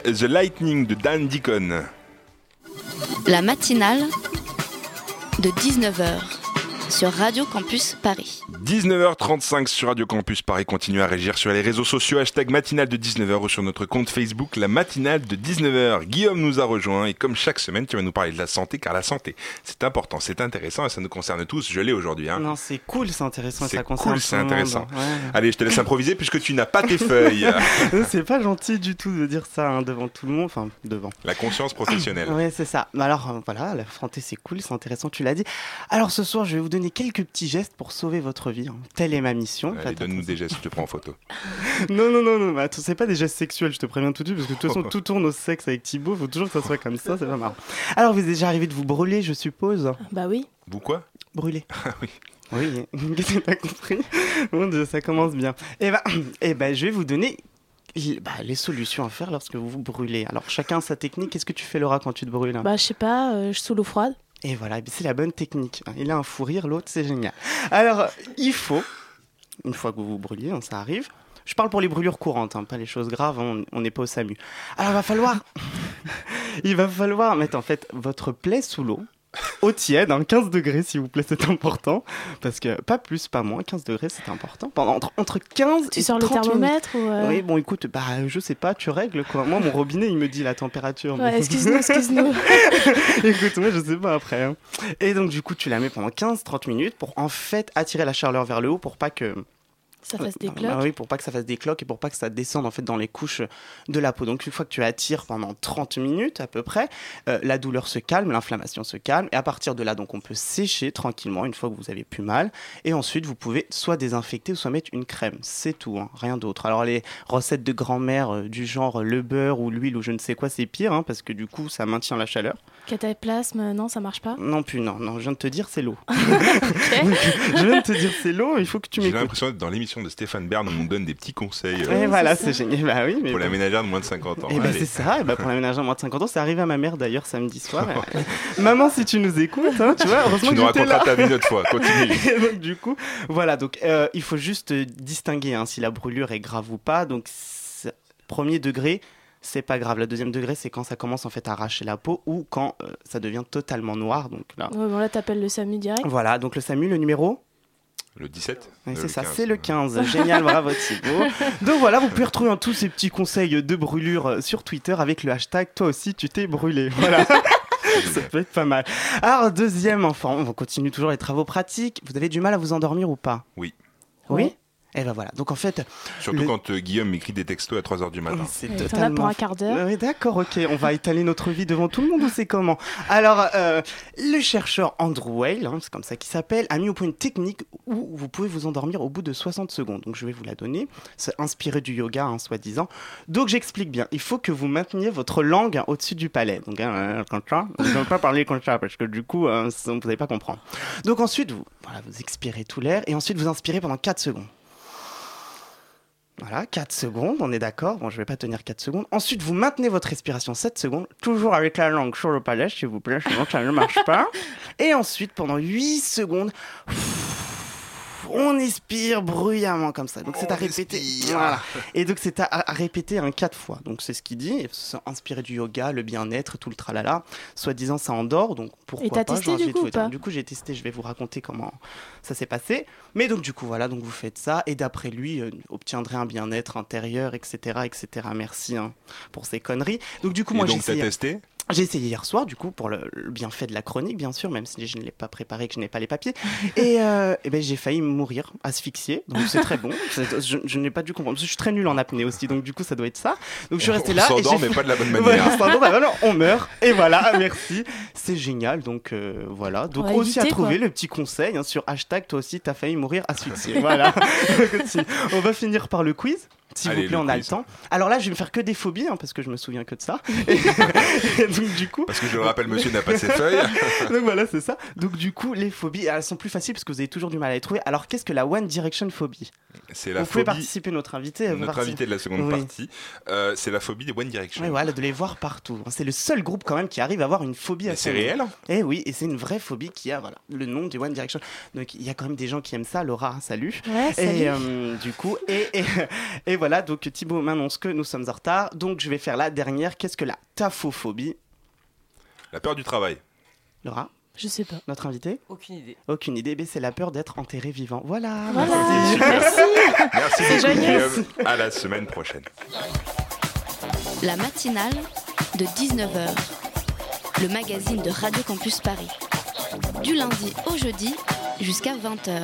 The Lightning de Dan Deacon. La matinale de 19h sur Radio Campus Paris. 19h35 sur Radio Campus Paris. Continuez à réagir sur les réseaux sociaux. Hashtag matinale de 19h ou sur notre compte Facebook, la matinale de 19h. Guillaume nous a rejoint et comme chaque semaine, tu vas nous parler de la santé car la santé, c'est important, c'est intéressant et ça nous concerne tous. Je l'ai aujourd'hui. Hein. Non, c'est cool, c'est intéressant, ça concerne cool, c'est intéressant. Ouais. Allez, je te laisse improviser puisque tu n'as pas tes feuilles. [laughs] c'est pas gentil du tout de dire ça hein, devant tout le monde, enfin devant. La conscience professionnelle. Ouais, c'est ça. Mais alors euh, voilà, la santé c'est cool, c'est intéressant, tu l'as dit. Alors ce soir, je vais vous donner quelques petits gestes pour sauver votre vie. Hein. Telle est ma mission. Allez, donne-nous des gestes, je te prends en photo. [laughs] Non, non, non, non, mais attends, c'est pas des gestes sexuels, je te préviens tout de suite, parce que de toute façon, [laughs] tout tourne au sexe avec Thibaut, faut toujours que ça soit comme ça, c'est pas marrant. Alors, vous êtes déjà arrivé de vous brûler, je suppose? Bah oui. Vous quoi? Brûler. [laughs] Ah oui. Oui, qu'est-ce que t'as compris Mon Dieu, ça commence bien. Eh ben, eh ben, je vais vous donner bah, les solutions à faire lorsque vous vous brûlez. Alors, chacun sa technique. Qu'est-ce que tu fais, Laura, quand tu te brûles? Bah, je sais pas, euh, je sous l'eau froide. Et voilà, c'est la bonne technique. Il a un fou rire, l'autre, c'est génial. Alors, il faut, une fois que vous vous brûliez, hein, ça arrive. Je parle pour les brûlures courantes, hein, pas les choses graves, on on n'est pas au SAMU. Alors, il va falloir. [laughs] il va falloir mettre en fait votre plaie sous l'eau. Eau tiède, hein, 15 degrés s'il vous plaît, c'est important. Parce que pas plus, pas moins, 15 degrés c'est important. Pendant, entre, entre 15 Tu et sors le 30 thermomètre ou, euh, Oui, bon écoute, bah je sais pas, tu règles quoi. Moi, mon robinet il me dit la température. Ouais, mais- excuse-nous, excuse-nous. [laughs] Écoute, moi je sais pas après. hein. Et donc du coup, tu la mets pendant 15-30 minutes pour en fait attirer la chaleur vers le haut pour pas que Ça fasse des Bah cloques. oui, pour pas que ça fasse des cloques et pour pas que ça descende en fait dans les couches de la peau. Donc une fois que tu attires pendant 30 minutes à peu près, euh, la douleur se calme, l'inflammation se calme et à partir de là, donc on peut sécher tranquillement une fois que vous avez plus mal et ensuite vous pouvez soit désinfecter ou soit mettre une crème. C'est tout, hein, rien d'autre. Alors les recettes de grand-mère euh, du genre le beurre ou l'huile ou je ne sais quoi, c'est pire hein, parce que du coup ça maintient la chaleur. Cataplasme, non, ça marche pas. Non plus, non, non, je viens de te dire c'est l'eau. [laughs] [laughs] je viens de te dire c'est l'eau, il faut que tu J'ai m'écoutes. l'impression d'être dans l'émission de Stéphane Bern où on nous donne des petits conseils euh, Et voilà, c'est génial. Bah oui, mais pour la bon. ménagère de moins de 50 ans. Et bah Allez. c'est ça, et bah pour l'aménageur de moins de 50 ans, c'est arrivé à ma mère d'ailleurs samedi soir. [laughs] Maman, si tu nous écoutes, hein, tu vois, heureusement Tu que nous raconteras ta vie une autre fois, continue. [laughs] Et donc du coup, voilà, donc euh, il faut juste distinguer hein, si la brûlure est grave ou pas. Donc premier degré, c'est pas grave. Le deuxième degré, c'est quand ça commence en fait à arracher la peau ou quand euh, ça devient totalement noir. Donc là, Ouais, bon, là, t'appelles le SAMU direct. voilà. Donc le SAMU, le numéro. Le 17 Ouais, Euh, c'est ça, 15. c'est le 15. Génial, bravo Thibaut. [laughs] Donc voilà, vous pouvez retrouver tous ces petits conseils de brûlure euh, sur Twitter avec le hashtag toi aussi tu t'es brûlé. [laughs] Voilà. Ça peut être pas mal. Alors, deuxième enfant, on continue toujours les travaux pratiques. Vous avez du mal à vous endormir ou pas? Oui. Oui? Et ben voilà. Donc en fait. Surtout le- quand euh, Guillaume m'écrit des textos à 3h du matin. C'est as totalement pour un quart d'heure. oui, d'accord, ok. On va étaler notre vie devant tout le monde ou c'est comment Alors, euh, le chercheur Andrew Weil, hein, c'est comme ça qu'il s'appelle, a mis au point une technique où vous pouvez vous endormir au bout de 60 secondes. Donc, je vais vous la donner. C'est inspiré du yoga, hein, soi-disant. Donc, j'explique bien. Il faut que vous mainteniez votre langue hein, au-dessus du palais. Donc, hein, euh, comme ça. Je ne vais pas parler comme ça parce que du coup, vous n'allez pas comprendre. Donc, ensuite, vous, voilà, vous expirez tout l'air et ensuite, vous inspirez pendant 4 secondes. Voilà, 4 secondes, on est d'accord. Bon, je vais pas tenir 4 secondes. Ensuite, vous maintenez votre respiration 7 secondes, toujours avec la langue sur le palais, s'il vous plaît, sinon ça ne marche pas. [laughs] Et ensuite, pendant 8 secondes, on expire bruyamment comme ça. Donc c'est à répéter. Voilà. Et donc c'est à, à répéter un 4 fois. Donc c'est ce qu'il dit. Inspiré du yoga, le bien-être, tout le tralala. Soi-disant, ça endort. Donc pourquoi Et t'as pas testé, j'ai du coup, pas Du coup, j'ai testé. Je vais vous raconter comment ça s'est passé. Mais donc du coup, voilà. Donc vous faites ça. Et d'après lui, euh, obtiendrez un bien-être intérieur, etc., etc. Merci hein, pour ces conneries. Donc du coup, Et moi j'ai donc, t'as essayé. testé? J'ai essayé hier soir, du coup, pour le, le bienfait de la chronique, bien sûr, même si je ne l'ai pas préparé, que je n'ai pas les papiers. [laughs] Et, euh, eh ben, j'ai failli mourir, asphyxié. Donc c'est très bon. [laughs] Je, je n'ai pas dû comprendre. Parce que je suis très nul en apnée aussi, donc du coup, ça doit être ça. Donc je suis resté On là. et s'endort, j'ai mais pas de la bonne [laughs] manière. Voilà, on bah voilà, on meurt. Et voilà, merci. C'est génial. Donc euh, voilà. Donc On aussi à éviter, trouver quoi. le petit conseil hein, sur hashtag toi aussi, t'as failli mourir asphyxié. voilà. On va finir par le quiz. S'il vous plaît, on a le temps. Alors là, je vais me faire que des phobies, hein, parce que je me souviens que de ça. Et, [laughs] donc, du coup. Parce que je le rappelle, monsieur n'a pas ses feuilles. [laughs] donc voilà, c'est ça. Donc du coup, les phobies, elles sont plus faciles parce que vous avez toujours du mal à les trouver. Alors qu'est-ce que la One Direction phobie? C'est la Vous pouvez phobie. participer, notre invité. vous Notre invité de la seconde Oui. partie, euh, c'est la phobie des One Direction. Ouais, voilà, de les voir partout. C'est le seul groupe quand même qui arrive à avoir une phobie c'est réel Eh oui, et c'est une vraie phobie qui a voilà, le nom du One Direction. Donc il y a quand même des gens qui aime ça. Laura, salut. Ouais, salut. Et euh, du coup, et, et, [laughs] et voilà, donc Thibaut m'annonce que nous sommes en retard. Donc je vais faire la dernière. Qu'est-ce que la taphophobie? La peur du travail. Laura? Je sais pas. Notre invité? Aucune idée. Aucune idée, mais c'est la peur d'être enterré vivant. Voilà. Voilà. merci. Merci. Merci beaucoup. À la semaine prochaine. La matinale de 19h. Le magazine de Radio Campus Paris. Du lundi au jeudi jusqu'à 20h.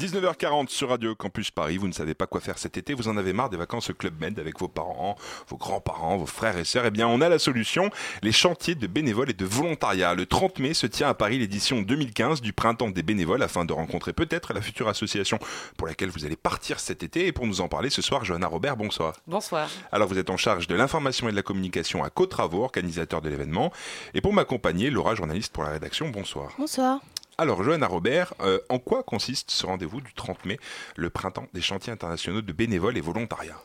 19h40 sur Radio Campus Paris. Vous ne savez pas quoi faire cet été. Vous en avez marre des vacances au Club Med avec vos parents, vos grands-parents, vos frères et sœurs. Eh bien, on a la solution. Les chantiers de bénévoles et de volontariat. Le 30 mai se tient à Paris l'édition 2015 du Printemps des bénévoles afin de rencontrer peut-être la future association pour laquelle vous allez partir cet été. Et pour nous en parler ce soir, Johanna Robert, bonsoir. Bonsoir. Alors vous êtes en charge de l'information et de la communication à Côte Travaux, organisateur de l'événement. Et pour m'accompagner, Laura, journaliste pour la rédaction, bonsoir. Bonsoir. Alors Johanna Robert, euh, en quoi consiste ce rendez-vous du 30 mai, le printemps des chantiers internationaux de bénévoles et volontariat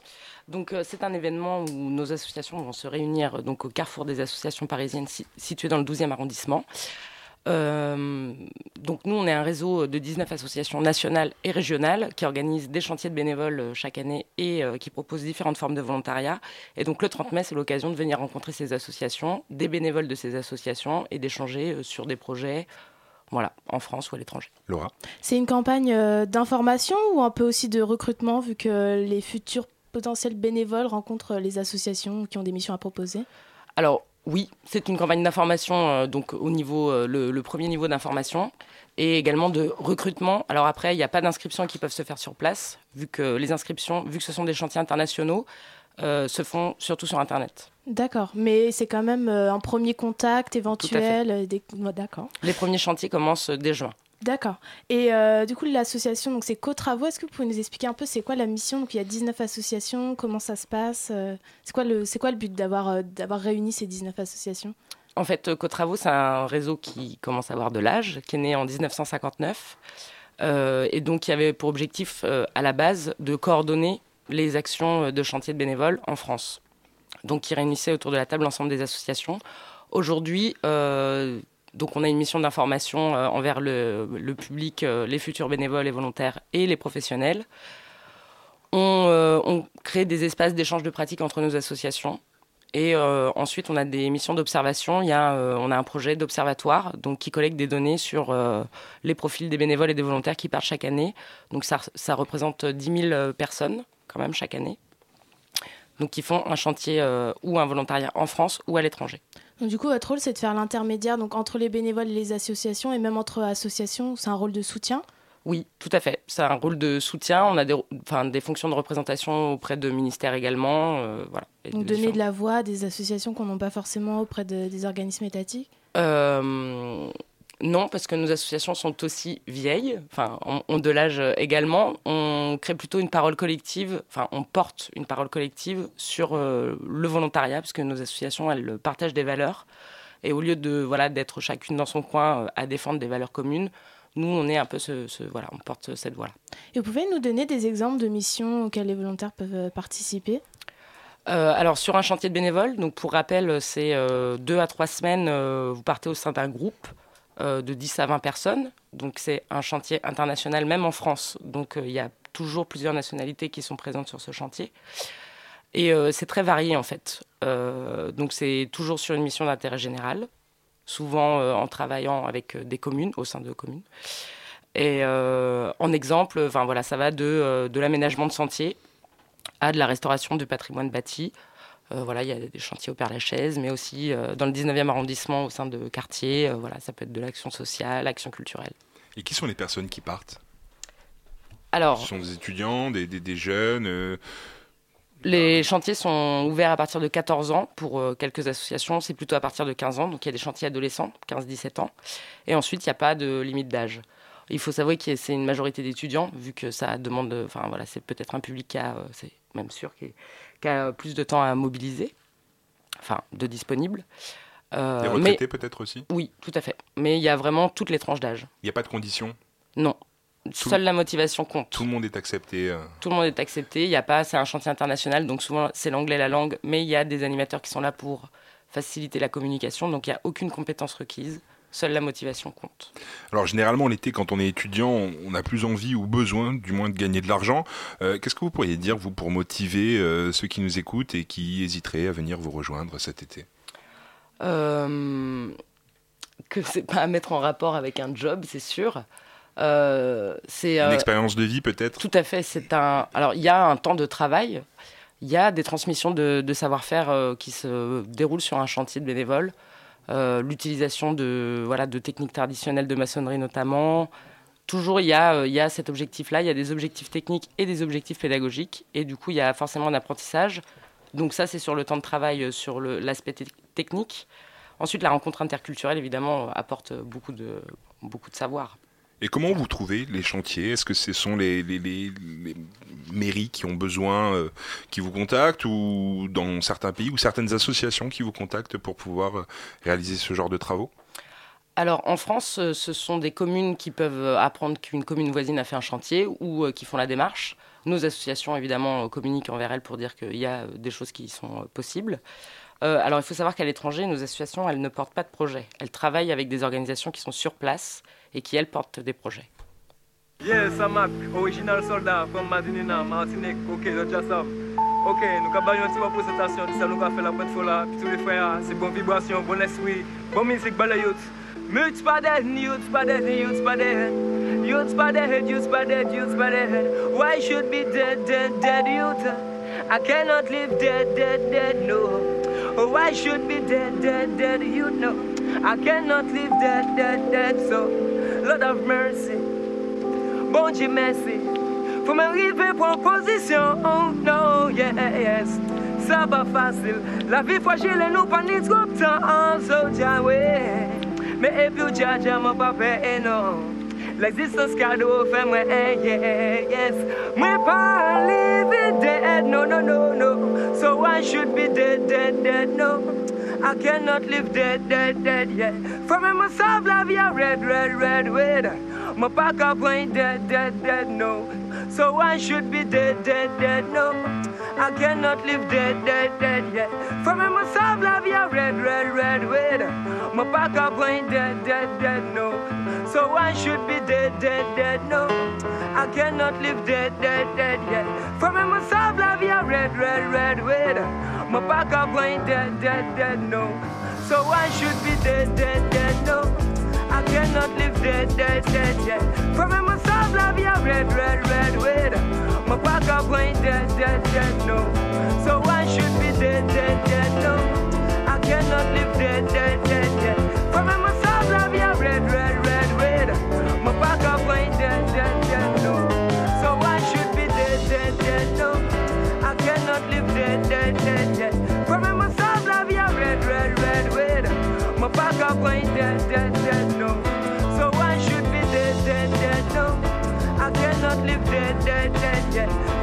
Donc euh, c'est un événement où nos associations vont se réunir euh, donc au carrefour des associations parisiennes si- situées dans le 12e arrondissement. Donc nous, on est un réseau de 19 associations nationales et régionales qui organisent des chantiers de bénévoles chaque année et qui proposent différentes formes de volontariat. Et donc le 30 mai, c'est l'occasion de venir rencontrer ces associations, des bénévoles de ces associations et d'échanger sur des projets, voilà, en France ou à l'étranger. Laura C'est une campagne euh, d'information ou un peu aussi de recrutement, vu que les futurs potentiels bénévoles rencontrent les associations qui ont des missions à proposer? Alors, Oui, c'est une campagne d'information, euh, donc au niveau, euh, le, le premier niveau d'information, et également de recrutement. Alors après, il n'y a pas d'inscriptions qui peuvent se faire sur place, vu que les inscriptions, vu que ce sont des chantiers internationaux, euh, se font surtout sur Internet. D'accord, mais c'est quand même euh, un premier contact éventuel. euh, des- D'accord. Les premiers chantiers commencent dès juin. D'accord. Et euh, du coup, l'association, donc c'est Co-Travaux. Est-ce que vous pouvez nous expliquer un peu c'est quoi la mission? Donc il y a 19 associations, comment ça se passe euh, C'est quoi, le- c'est quoi le but d'avoir euh, d'avoir réuni ces 19 associations? En fait, euh, Cotravaux, c'est un réseau qui commence à avoir de l'âge, qui est né en 1959, euh, et donc qui avait pour objectif, euh, à la base, de coordonner les actions euh, de chantier de bénévoles en France. Donc, qui réunissait autour de la table l'ensemble des associations. Aujourd'hui, euh, donc on a une mission d'information euh, envers le, public, euh, les futurs bénévoles et volontaires et les professionnels. On, crée des espaces d'échange de pratiques entre nos associations. Et ensuite, on a des missions d'observation. On a un projet d'observatoire qui collecte des données sur les profils des bénévoles et des volontaires qui partent chaque année. Donc ça, ça représente 10 000 euh, personnes quand même chaque année. Donc qui font un chantier euh, ou un volontariat en France ou à l'étranger. Donc du coup, votre rôle, c'est de faire l'intermédiaire donc entre les bénévoles et les associations, et même entre associations, c'est un rôle de soutien? Oui, tout à fait. C'est un rôle de soutien. On a des, enfin, des fonctions de représentation auprès de ministères également. euh, voilà. Donc de donner différents- de la voix à des associations qu'on n'a pas forcément auprès de- des organismes étatiques? Euh, non, parce que nos associations sont aussi vieilles, enfin, ont, ont de l'âge également. On crée plutôt une parole collective, enfin, on porte une parole collective sur euh, le volontariat, parce que nos associations, elles partagent des valeurs. Et au lieu de voilà d'être chacune dans son coin euh, à défendre des valeurs communes, nous, on est un peu ce, ce- voilà, on porte cette voix-là. Et vous pouvez nous donner des exemples de missions auxquelles les volontaires peuvent euh, participer? Euh, alors sur un chantier de bénévoles, donc pour rappel, c'est deux à trois semaines, vous partez au sein d'un groupe euh, de 10 à 20 personnes. Donc c'est un chantier international, même en France. Donc euh, il y a toujours plusieurs nationalités qui sont présentes sur ce chantier. Et euh, c'est très varié en fait. Donc c'est toujours sur une mission d'intérêt général, souvent en travaillant avec des communes, au sein de communes. Et en exemple, voilà, ça va de, de l'aménagement de sentiers à de la restauration du patrimoine bâti. Euh, voilà, il y a des chantiers au Père-Lachaise, mais aussi euh, dans le 19e arrondissement au sein de quartiers. Euh, voilà, ça peut être de l'action sociale, action culturelle. Et qui sont les personnes qui partent? Alors, Ce sont des étudiants, des, des- des jeunes les chantiers sont ouverts à partir de 14 ans pour euh, quelques associations. C'est plutôt à partir de 15 ans. Donc il y a des chantiers adolescents, 15-17 ans. Et ensuite, il n'y a pas de limite d'âge. Il faut savoir que c'est une majorité d'étudiants, vu que ça demande. Enfin voilà, c'est peut-être un public qui a, euh, c'est même sûr, qui, qui a plus de temps à mobiliser, enfin de disponible. Euh, Des retraités peut-être aussi? Oui, tout à fait. Mais il y a vraiment toutes les tranches d'âge. Il n'y a pas de conditions? Non. Tout- Seule la motivation compte. Tout le monde est accepté. euh. Tout le monde est accepté. Il y a pas, c'est un chantier international, donc souvent c'est l'anglais la langue, mais il y a des animateurs qui sont là pour faciliter la communication, donc il n'y a aucune compétence requise. Seule la motivation compte. Alors généralement l'été, quand on est étudiant, on a plus envie ou besoin, du moins, de gagner de l'argent. Euh, Qu'est-ce que vous pourriez dire, vous, pour motiver euh, ceux qui nous écoutent et qui hésiteraient à venir vous rejoindre cet été? Euh, que c'est pas à mettre en rapport avec un job, c'est sûr. Euh, c'est Une expérience de vie peut-être? Tout à fait. C'est un. Alors, il y a un temps de travail. Il y a des transmissions de, de savoir-faire qui se déroulent sur un chantier de bénévoles. Euh, L'utilisation de, voilà, de techniques traditionnelles de maçonnerie notamment. Toujours, il y a, euh, il y a cet objectif-là. Il y a des objectifs techniques et des objectifs pédagogiques. Et du coup, il y a forcément un apprentissage. Donc ça, c'est sur le temps de travail, euh, sur l'aspect te- technique. Ensuite, la rencontre interculturelle, évidemment, apporte beaucoup de, beaucoup de savoir. Et comment vous trouvez les chantiers? Est-ce que ce sont les, mairies qui ont besoin, euh, qui vous contactent, ou dans certains pays, ou certaines associations qui vous contactent pour pouvoir euh, réaliser ce genre de travaux? Alors en France, euh, ce sont des communes qui peuvent apprendre qu'une commune voisine a fait un chantier ou qui font la démarche. Nos associations, évidemment, communiquent envers elles pour dire qu'il y a des choses qui sont possibles. Alors il faut savoir qu'à l'étranger, nos associations, elles ne portent pas de projet. Elles travaillent avec des organisations qui sont sur place et qui, elles, portent des projets. Youth. Youth youth. Youth youth youth. Why youth? I cannot live dead, dead, dead, no. Oh, I should be dead, dead, dead, you know. I cannot live dead, dead, dead, so Lord of mercy, bon Dieu merci. Faut m'arriver pour position, oh no, yes. Ça pas facile, la vie fragile et nous pas ni trop de temps, so ja, ouais. Mais et puis, ja, ja, mon papa, et non. L'existence cadeau fait moi, yeah, yes. Moi pas live dead, no, no, no, no. So I should be dead, dead, dead, no. I cannot live dead, dead, dead, yeah. For me, myself, la vie a red, red, red, red. My back up ain't dead, dead, dead, no. So I should be dead, dead, dead, no. I cannot live dead, dead, dead, yeah. For me, myself, la vie a red, red, red, red. My back up ain't dead, dead, dead, no. So I should be dead, dead, dead, no. I cannot live dead, dead, dead, yeah. For me, myself, la vie a red, red, red, red. My back up ain't dead, dead, dead, no. So I should be dead, dead, dead, no. I cannot live dead, dead, dead. For me, myself, la vie a red, red, red, red. My back up ain't dead, dead, dead, no. So I should be dead, dead, dead, no. I cannot live dead, dead, dead, So I should be dead, dead, dead, no. I cannot live dead, dead, dead.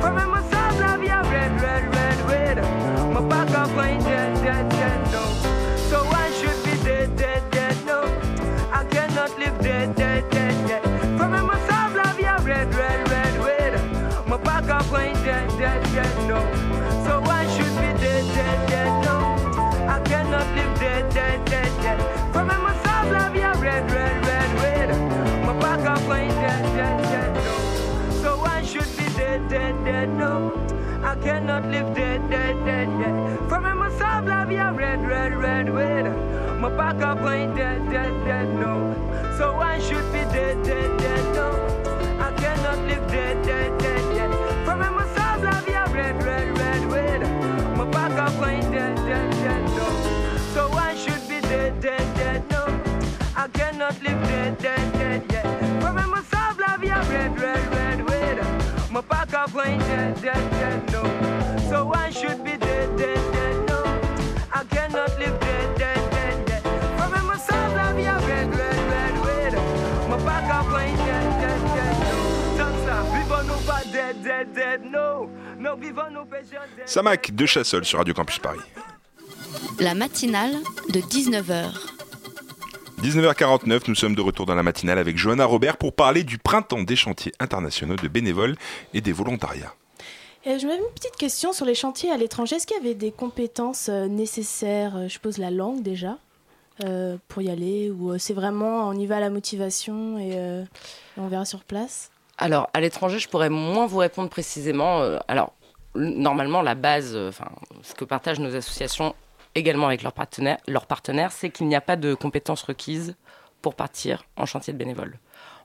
Dead, dead, dead, no. I cannot live dead, dead, dead, yeah. For me, myself, vie a red, red, red, red. My back up ain't dead, dead, dead, no. So I should be dead, dead, dead, no. I cannot live dead, dead, dead, yeah. For me, myself, vie a red, red, red, red. My back up ain't dead, dead, dead, no. So I should be dead, dead, dead, no. I cannot live dead, dead, dead, dead, dead, dead, no. So I should be dead, dead, dead, no. I cannot live dead, dead, dead, la vie a red, red, red, red. My back up ain't dead, dead, dead, no. Vivons nous pas dead, dead, dead, no. Vivons nous dead. Samac de Chassol sur Radio Campus Paris. La matinale de 19h. 19h49, nous sommes de retour dans la matinale avec Johanna Robert pour parler du printemps des chantiers internationaux de bénévoles et des volontariats. Et je me une petite question sur les chantiers à l'étranger. Est-ce qu'il y avait des compétences euh, nécessaires euh, Je pose la langue déjà euh, pour y aller ou c'est vraiment on y va à la motivation et, on verra sur place? Alors, à l'étranger, je pourrais moins vous répondre précisément. Alors, normalement, la base, enfin, ce que partagent nos associations également avec leurs partenaires, leurs partenaires c'est qu'il n'y a pas de compétences requises pour partir en chantier de bénévole.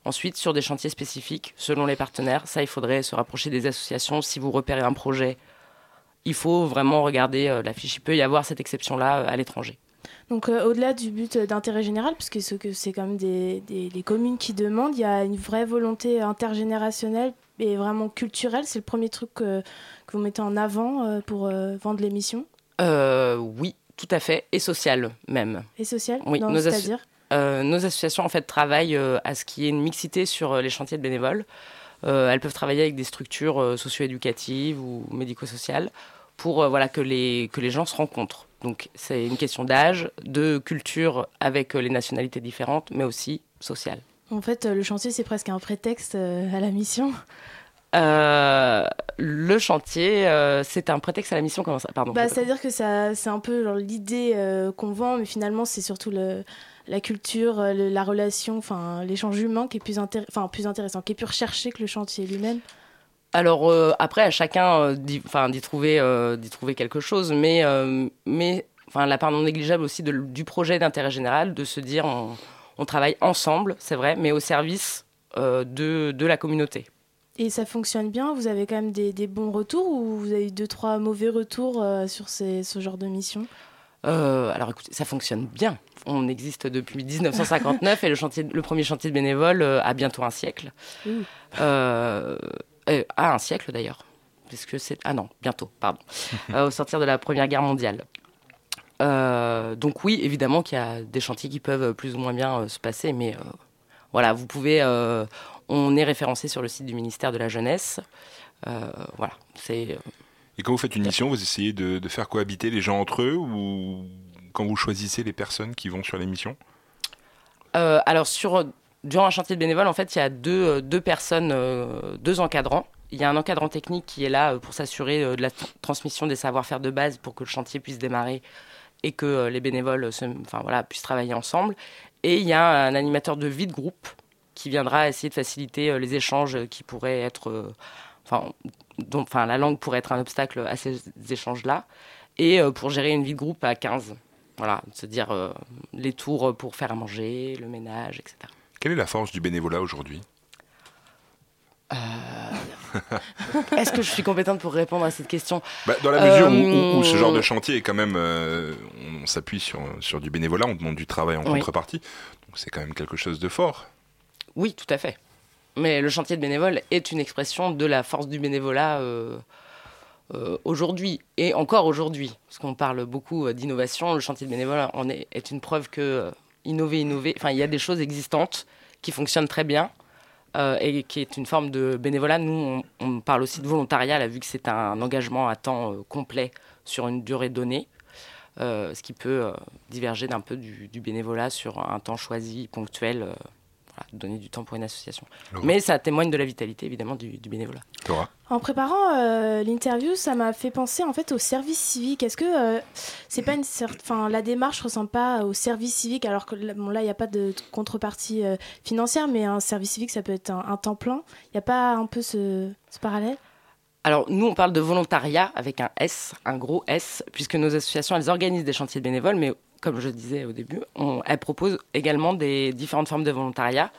Ensuite, sur des chantiers spécifiques, selon les partenaires, ça, il faudrait se rapprocher des associations. Si vous repérez un projet, il faut vraiment regarder euh, la fiche. Il peut y avoir cette exception-là euh, à l'étranger. Donc euh, au-delà du but euh, d'intérêt général, puisque ce que c'est quand même des, des- les communes qui demandent, il y a une vraie volonté intergénérationnelle et vraiment culturelle. C'est le premier truc que, vous mettez en avant pour vendre l'émission? Oui, tout à fait, et social même. Et sociale? Oui, nos, asso- c'est-à-dire? Euh, nos associations en fait travaillent euh, à ce qu'il y ait une mixité sur euh, les chantiers de bénévoles. Elles peuvent travailler avec des structures socio-éducatives ou médico-sociales pour voilà que les que les gens se rencontrent. Donc c'est une question d'âge, de culture avec les nationalités différentes, mais aussi sociale. En fait, le chantier, c'est presque un prétexte à la mission. Euh, le chantier, euh, c'est un prétexte à la mission. Comment ça Pardon. Bah, C'est-à-dire que ça, c'est un peu l'idée euh, qu'on vend, mais finalement, c'est surtout le, la culture, euh, le- la relation, enfin l'échange humain qui est plus, enfin, plus intéressant, qui est plus recherché que le chantier lui-même. Alors euh, après, à chacun euh, d'y enfin, d'y trouver, euh, d'y trouver quelque chose, mais, mais enfin, la part non négligeable aussi de- du projet d'intérêt général, de se dire on, on travaille ensemble, c'est vrai, mais au service de, de la communauté. Et ça fonctionne bien? Vous avez quand même des, des bons retours ou vous avez eu deux, trois mauvais retours sur ces, ce genre de mission? Euh, alors écoutez, ça fonctionne bien. On existe depuis 1959 et le, chantier, le premier chantier de bénévoles euh, a bientôt un siècle. Ouh. Euh, a un siècle d'ailleurs. Parce que c'est. Ah non, bientôt, pardon. [laughs] Euh, au sortir de la Première Guerre mondiale. Donc oui, évidemment qu'il y a des chantiers qui peuvent plus ou moins bien se passer, mais voilà, vous pouvez. on est référencé sur le site du ministère de la Jeunesse. Voilà, c'est. Et quand vous faites une mission, vous essayez de, de faire cohabiter les gens entre eux ou quand vous choisissez les personnes qui vont sur les missions Euh, alors, sur, durant un chantier de bénévoles, en fait, il y a deux, euh, deux personnes, euh, deux encadrants. Il y a un encadrant technique qui est là pour s'assurer de la tr- transmission des savoir-faire de base pour que le chantier puisse démarrer et que les bénévoles se- enfin, voilà, puissent travailler ensemble. Et il y a un animateur de vie de groupe qui viendra essayer de faciliter les échanges qui pourraient être. Euh, enfin, la langue pourrait être un obstacle à ces échanges-là. Et euh, pour gérer une vie de groupe à 15. Voilà, se dire euh, les tours pour faire à manger, le ménage, etc. Quelle est la force du bénévolat aujourd'hui? [laughs] Est-ce que je suis compétente pour répondre à cette question? Bah, Dans la mesure où- Euh, où, où ce genre de chantier est quand même, euh, on s'appuie sur, sur du bénévolat, on demande du travail en Oui. contrepartie, donc c'est quand même quelque chose de fort. Oui, tout à fait. Mais le chantier de bénévole est une expression de la force du bénévolat euh, euh, aujourd'hui et encore aujourd'hui. Parce qu'on parle beaucoup euh, d'innovation, le chantier de bénévolat en est, est une preuve que innover, innover, enfin il y a des choses existantes qui fonctionnent très bien et qui est une forme de bénévolat. Nous, on, parle aussi de volontariat, vu que c'est un engagement à temps complet sur une durée donnée. ce qui peut diverger d'un peu du, bénévolat sur un temps choisi, ponctuel, voilà, donner du temps pour une association. Laura. Mais ça témoigne de la vitalité, évidemment, du, du bénévolat. Laura En préparant euh, l'interview, ça m'a fait penser en fait au service civique. Est-ce que euh, c'est pas une enfin la démarche ressemble pas au service civique alors que là, bon, là il n'y a pas de contrepartie euh, financière, mais un service civique ça peut être un, un temps plein. Il n'y a pas un peu ce, ce parallèle? Alors, nous, on parle de volontariat avec un S, un gros S, puisque nos associations, elles organisent des chantiers de bénévoles, mais comme je disais au début, on- elles proposent également des différentes formes de volontariat.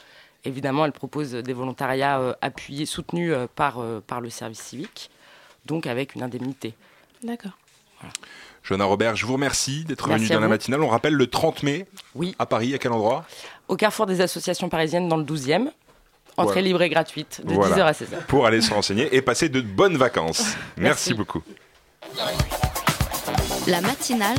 Évidemment, elles proposent des volontariats euh, appuyés, soutenus euh, par, euh, par le service civique, donc avec une indemnité. D'accord. Johanna Robert, je vous remercie d'être venue dans la matinale. On rappelle le 30 mai Oui. à Paris, à quel endroit? Au carrefour des associations parisiennes dans le 12e, entrée Voilà. libre et gratuite, de Voilà. 10h à 16h. Pour aller se renseigner et passer de bonnes vacances. Merci, Merci. beaucoup. La matinale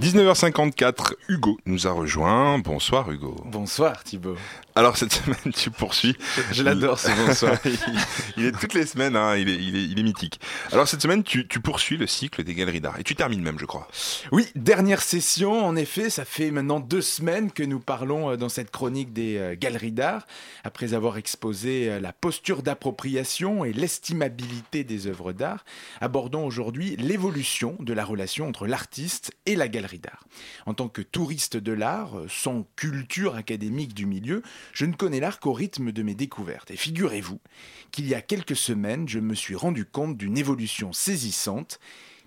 19h54, Hugo nous a rejoint. Bonsoir Hugo. Bonsoir Thibaut. Alors cette [laughs] semaine, tu poursuis. Je l'adore, ce bonsoir. [laughs] il, il est toutes les semaines, hein, il, est, il, est, il est mythique. Alors cette semaine, tu, tu poursuis le cycle des galeries d'art. Et tu termines même, je crois. Oui, dernière session, en effet, ça fait maintenant deux semaines que nous parlons euh, dans cette chronique des euh, galeries d'art, après avoir exposé euh, la posture d'appropriation et l'estimabilité des œuvres d'art, abordons aujourd'hui l'évolution de la relation entre l'artiste et la galerie En tant que touriste de l'art, euh, sans culture académique du milieu, je ne connais l'art qu'au rythme de mes découvertes. Et figurez-vous qu'il y a quelques semaines, je me suis rendu compte d'une évolution saisissante.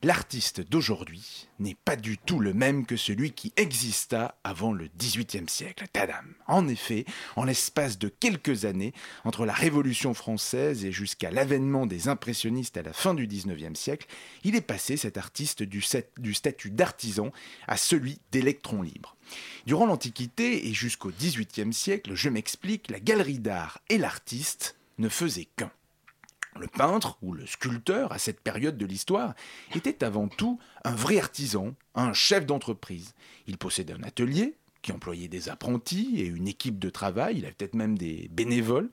L'artiste d'aujourd'hui n'est pas du tout le même que celui qui exista avant le XVIIIe siècle. Tadam En effet, en l'espace de quelques années, entre la Révolution française et jusqu'à l'avènement des impressionnistes à la fin du XIXe siècle, il est passé cet artiste du, statut d'artisan à celui d'électron libre. Durant l'Antiquité et jusqu'au XVIIIe siècle, je m'explique, la galerie d'art et l'artiste ne faisaient qu'un. Le peintre ou le sculpteur, à cette période de l'histoire, était avant tout un vrai artisan, un chef d'entreprise. Il possédait un atelier qui employait des apprentis et une équipe de travail, il avait peut-être même des bénévoles,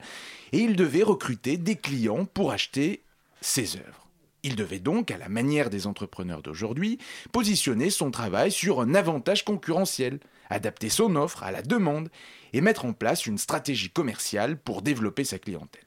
et il devait recruter des clients pour acheter ses œuvres. Il devait donc, à la manière des entrepreneurs d'aujourd'hui, positionner son travail sur un avantage concurrentiel, adapter son offre à la demande et mettre en place une stratégie commerciale pour développer sa clientèle.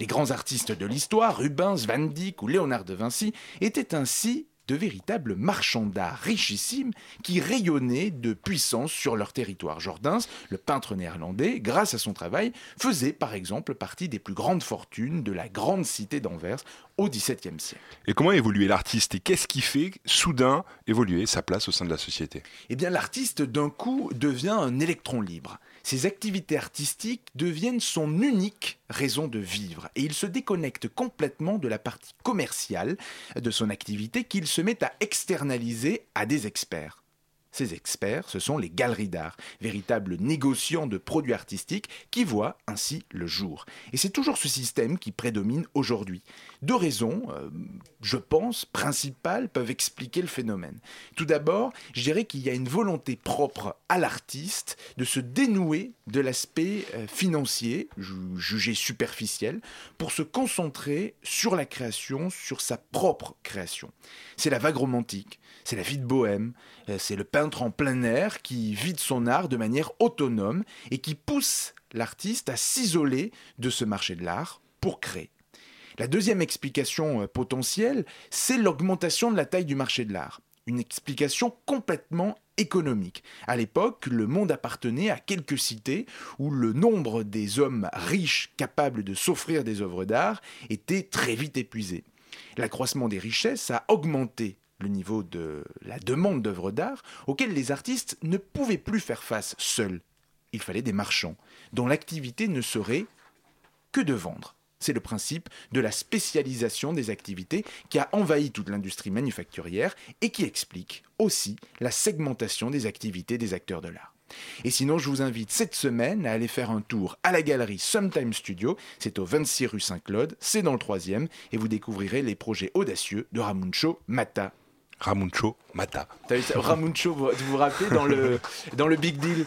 Les grands artistes de l'histoire, Rubens, Van Dyck ou Léonard de Vinci, étaient ainsi de véritables marchands d'art richissimes qui rayonnaient de puissance sur leur territoire. Jordaens, le peintre néerlandais, grâce à son travail, faisait par exemple partie des plus grandes fortunes de la grande cité d'Anvers au XVIIe siècle. Et comment évoluer l'artiste Et qu'est-ce qui fait soudain évoluer sa place au sein de la société? Eh bien l'artiste d'un coup devient un électron libre. Ses activités artistiques deviennent son unique raison de vivre et il se déconnecte complètement de la partie commerciale de son activité qu'il se met à externaliser à des experts. Ces experts, ce sont les galeries d'art, véritables négociants de produits artistiques qui voient ainsi le jour. Et c'est toujours ce système qui prédomine aujourd'hui. Deux raisons, euh, je pense, principales peuvent expliquer le phénomène. Tout d'abord, je dirais qu'il y a une volonté propre à l'artiste de se dénouer de l'aspect euh, financier, ju- jugé superficiel, pour se concentrer sur la création, sur sa propre création. C'est la vague romantique, c'est la vie de bohème, euh, c'est le peintre en plein air qui vide son art de manière autonome et qui pousse l'artiste à s'isoler de ce marché de l'art pour créer. La deuxième explication euh, potentielle, c'est l'augmentation de la taille du marché de l'art. Une explication complètement économique. À l'époque, le monde appartenait à quelques cités où le nombre des hommes riches capables de s'offrir des œuvres d'art était très vite épuisé. L'accroissement des richesses a augmenté le niveau de la demande d'œuvres d'art auxquelles les artistes ne pouvaient plus faire face seuls. Il fallait des marchands dont l'activité ne serait que de vendre. C'est le principe de la spécialisation des activités qui a envahi toute l'industrie manufacturière et qui explique aussi la segmentation des activités des acteurs de l'art. Et sinon, je vous invite cette semaine à aller faire un tour à la galerie Sometime Studio. C'est au 26 rue Saint-Claude, c'est dans le troisième, et vous découvrirez les projets audacieux de Ramuncho Mata. Ramuncho Mata. T'as vu ça Ramuncho, vous vous rappelez dans le, [laughs] dans le Big Deal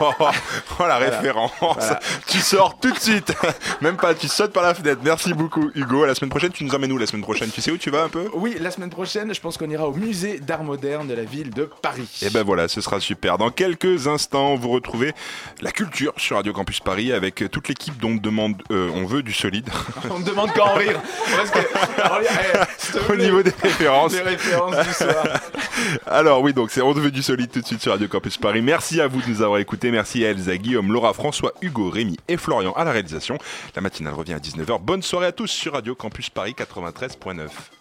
oh, la référence. Voilà. Tu sors tout de suite. Même pas, tu sautes par la fenêtre. Merci beaucoup, Hugo. À la semaine prochaine, tu nous emmènes où la semaine prochaine? Tu sais où tu vas un peu? Oui, la semaine prochaine, je pense qu'on ira au musée d'art moderne de la ville de Paris. Et ben voilà, ce sera super. Dans quelques instants, vous retrouvez la culture sur Radio Campus Paris avec toute l'équipe dont on demande, euh, on veut du solide. [laughs] On me demande quand en rire. Parce que, [laughs] alors, eh, Au niveau des références [laughs] Alors oui, donc c'est veut du solide tout de suite sur Radio Campus Paris. Merci à vous de nous avoir écoutés. Merci à Elsa, Guillaume, Laura, François, Hugo, Rémi et Florian à la réalisation. La matinale revient à 19h. Bonne soirée à tous sur Radio Campus Paris 93.9.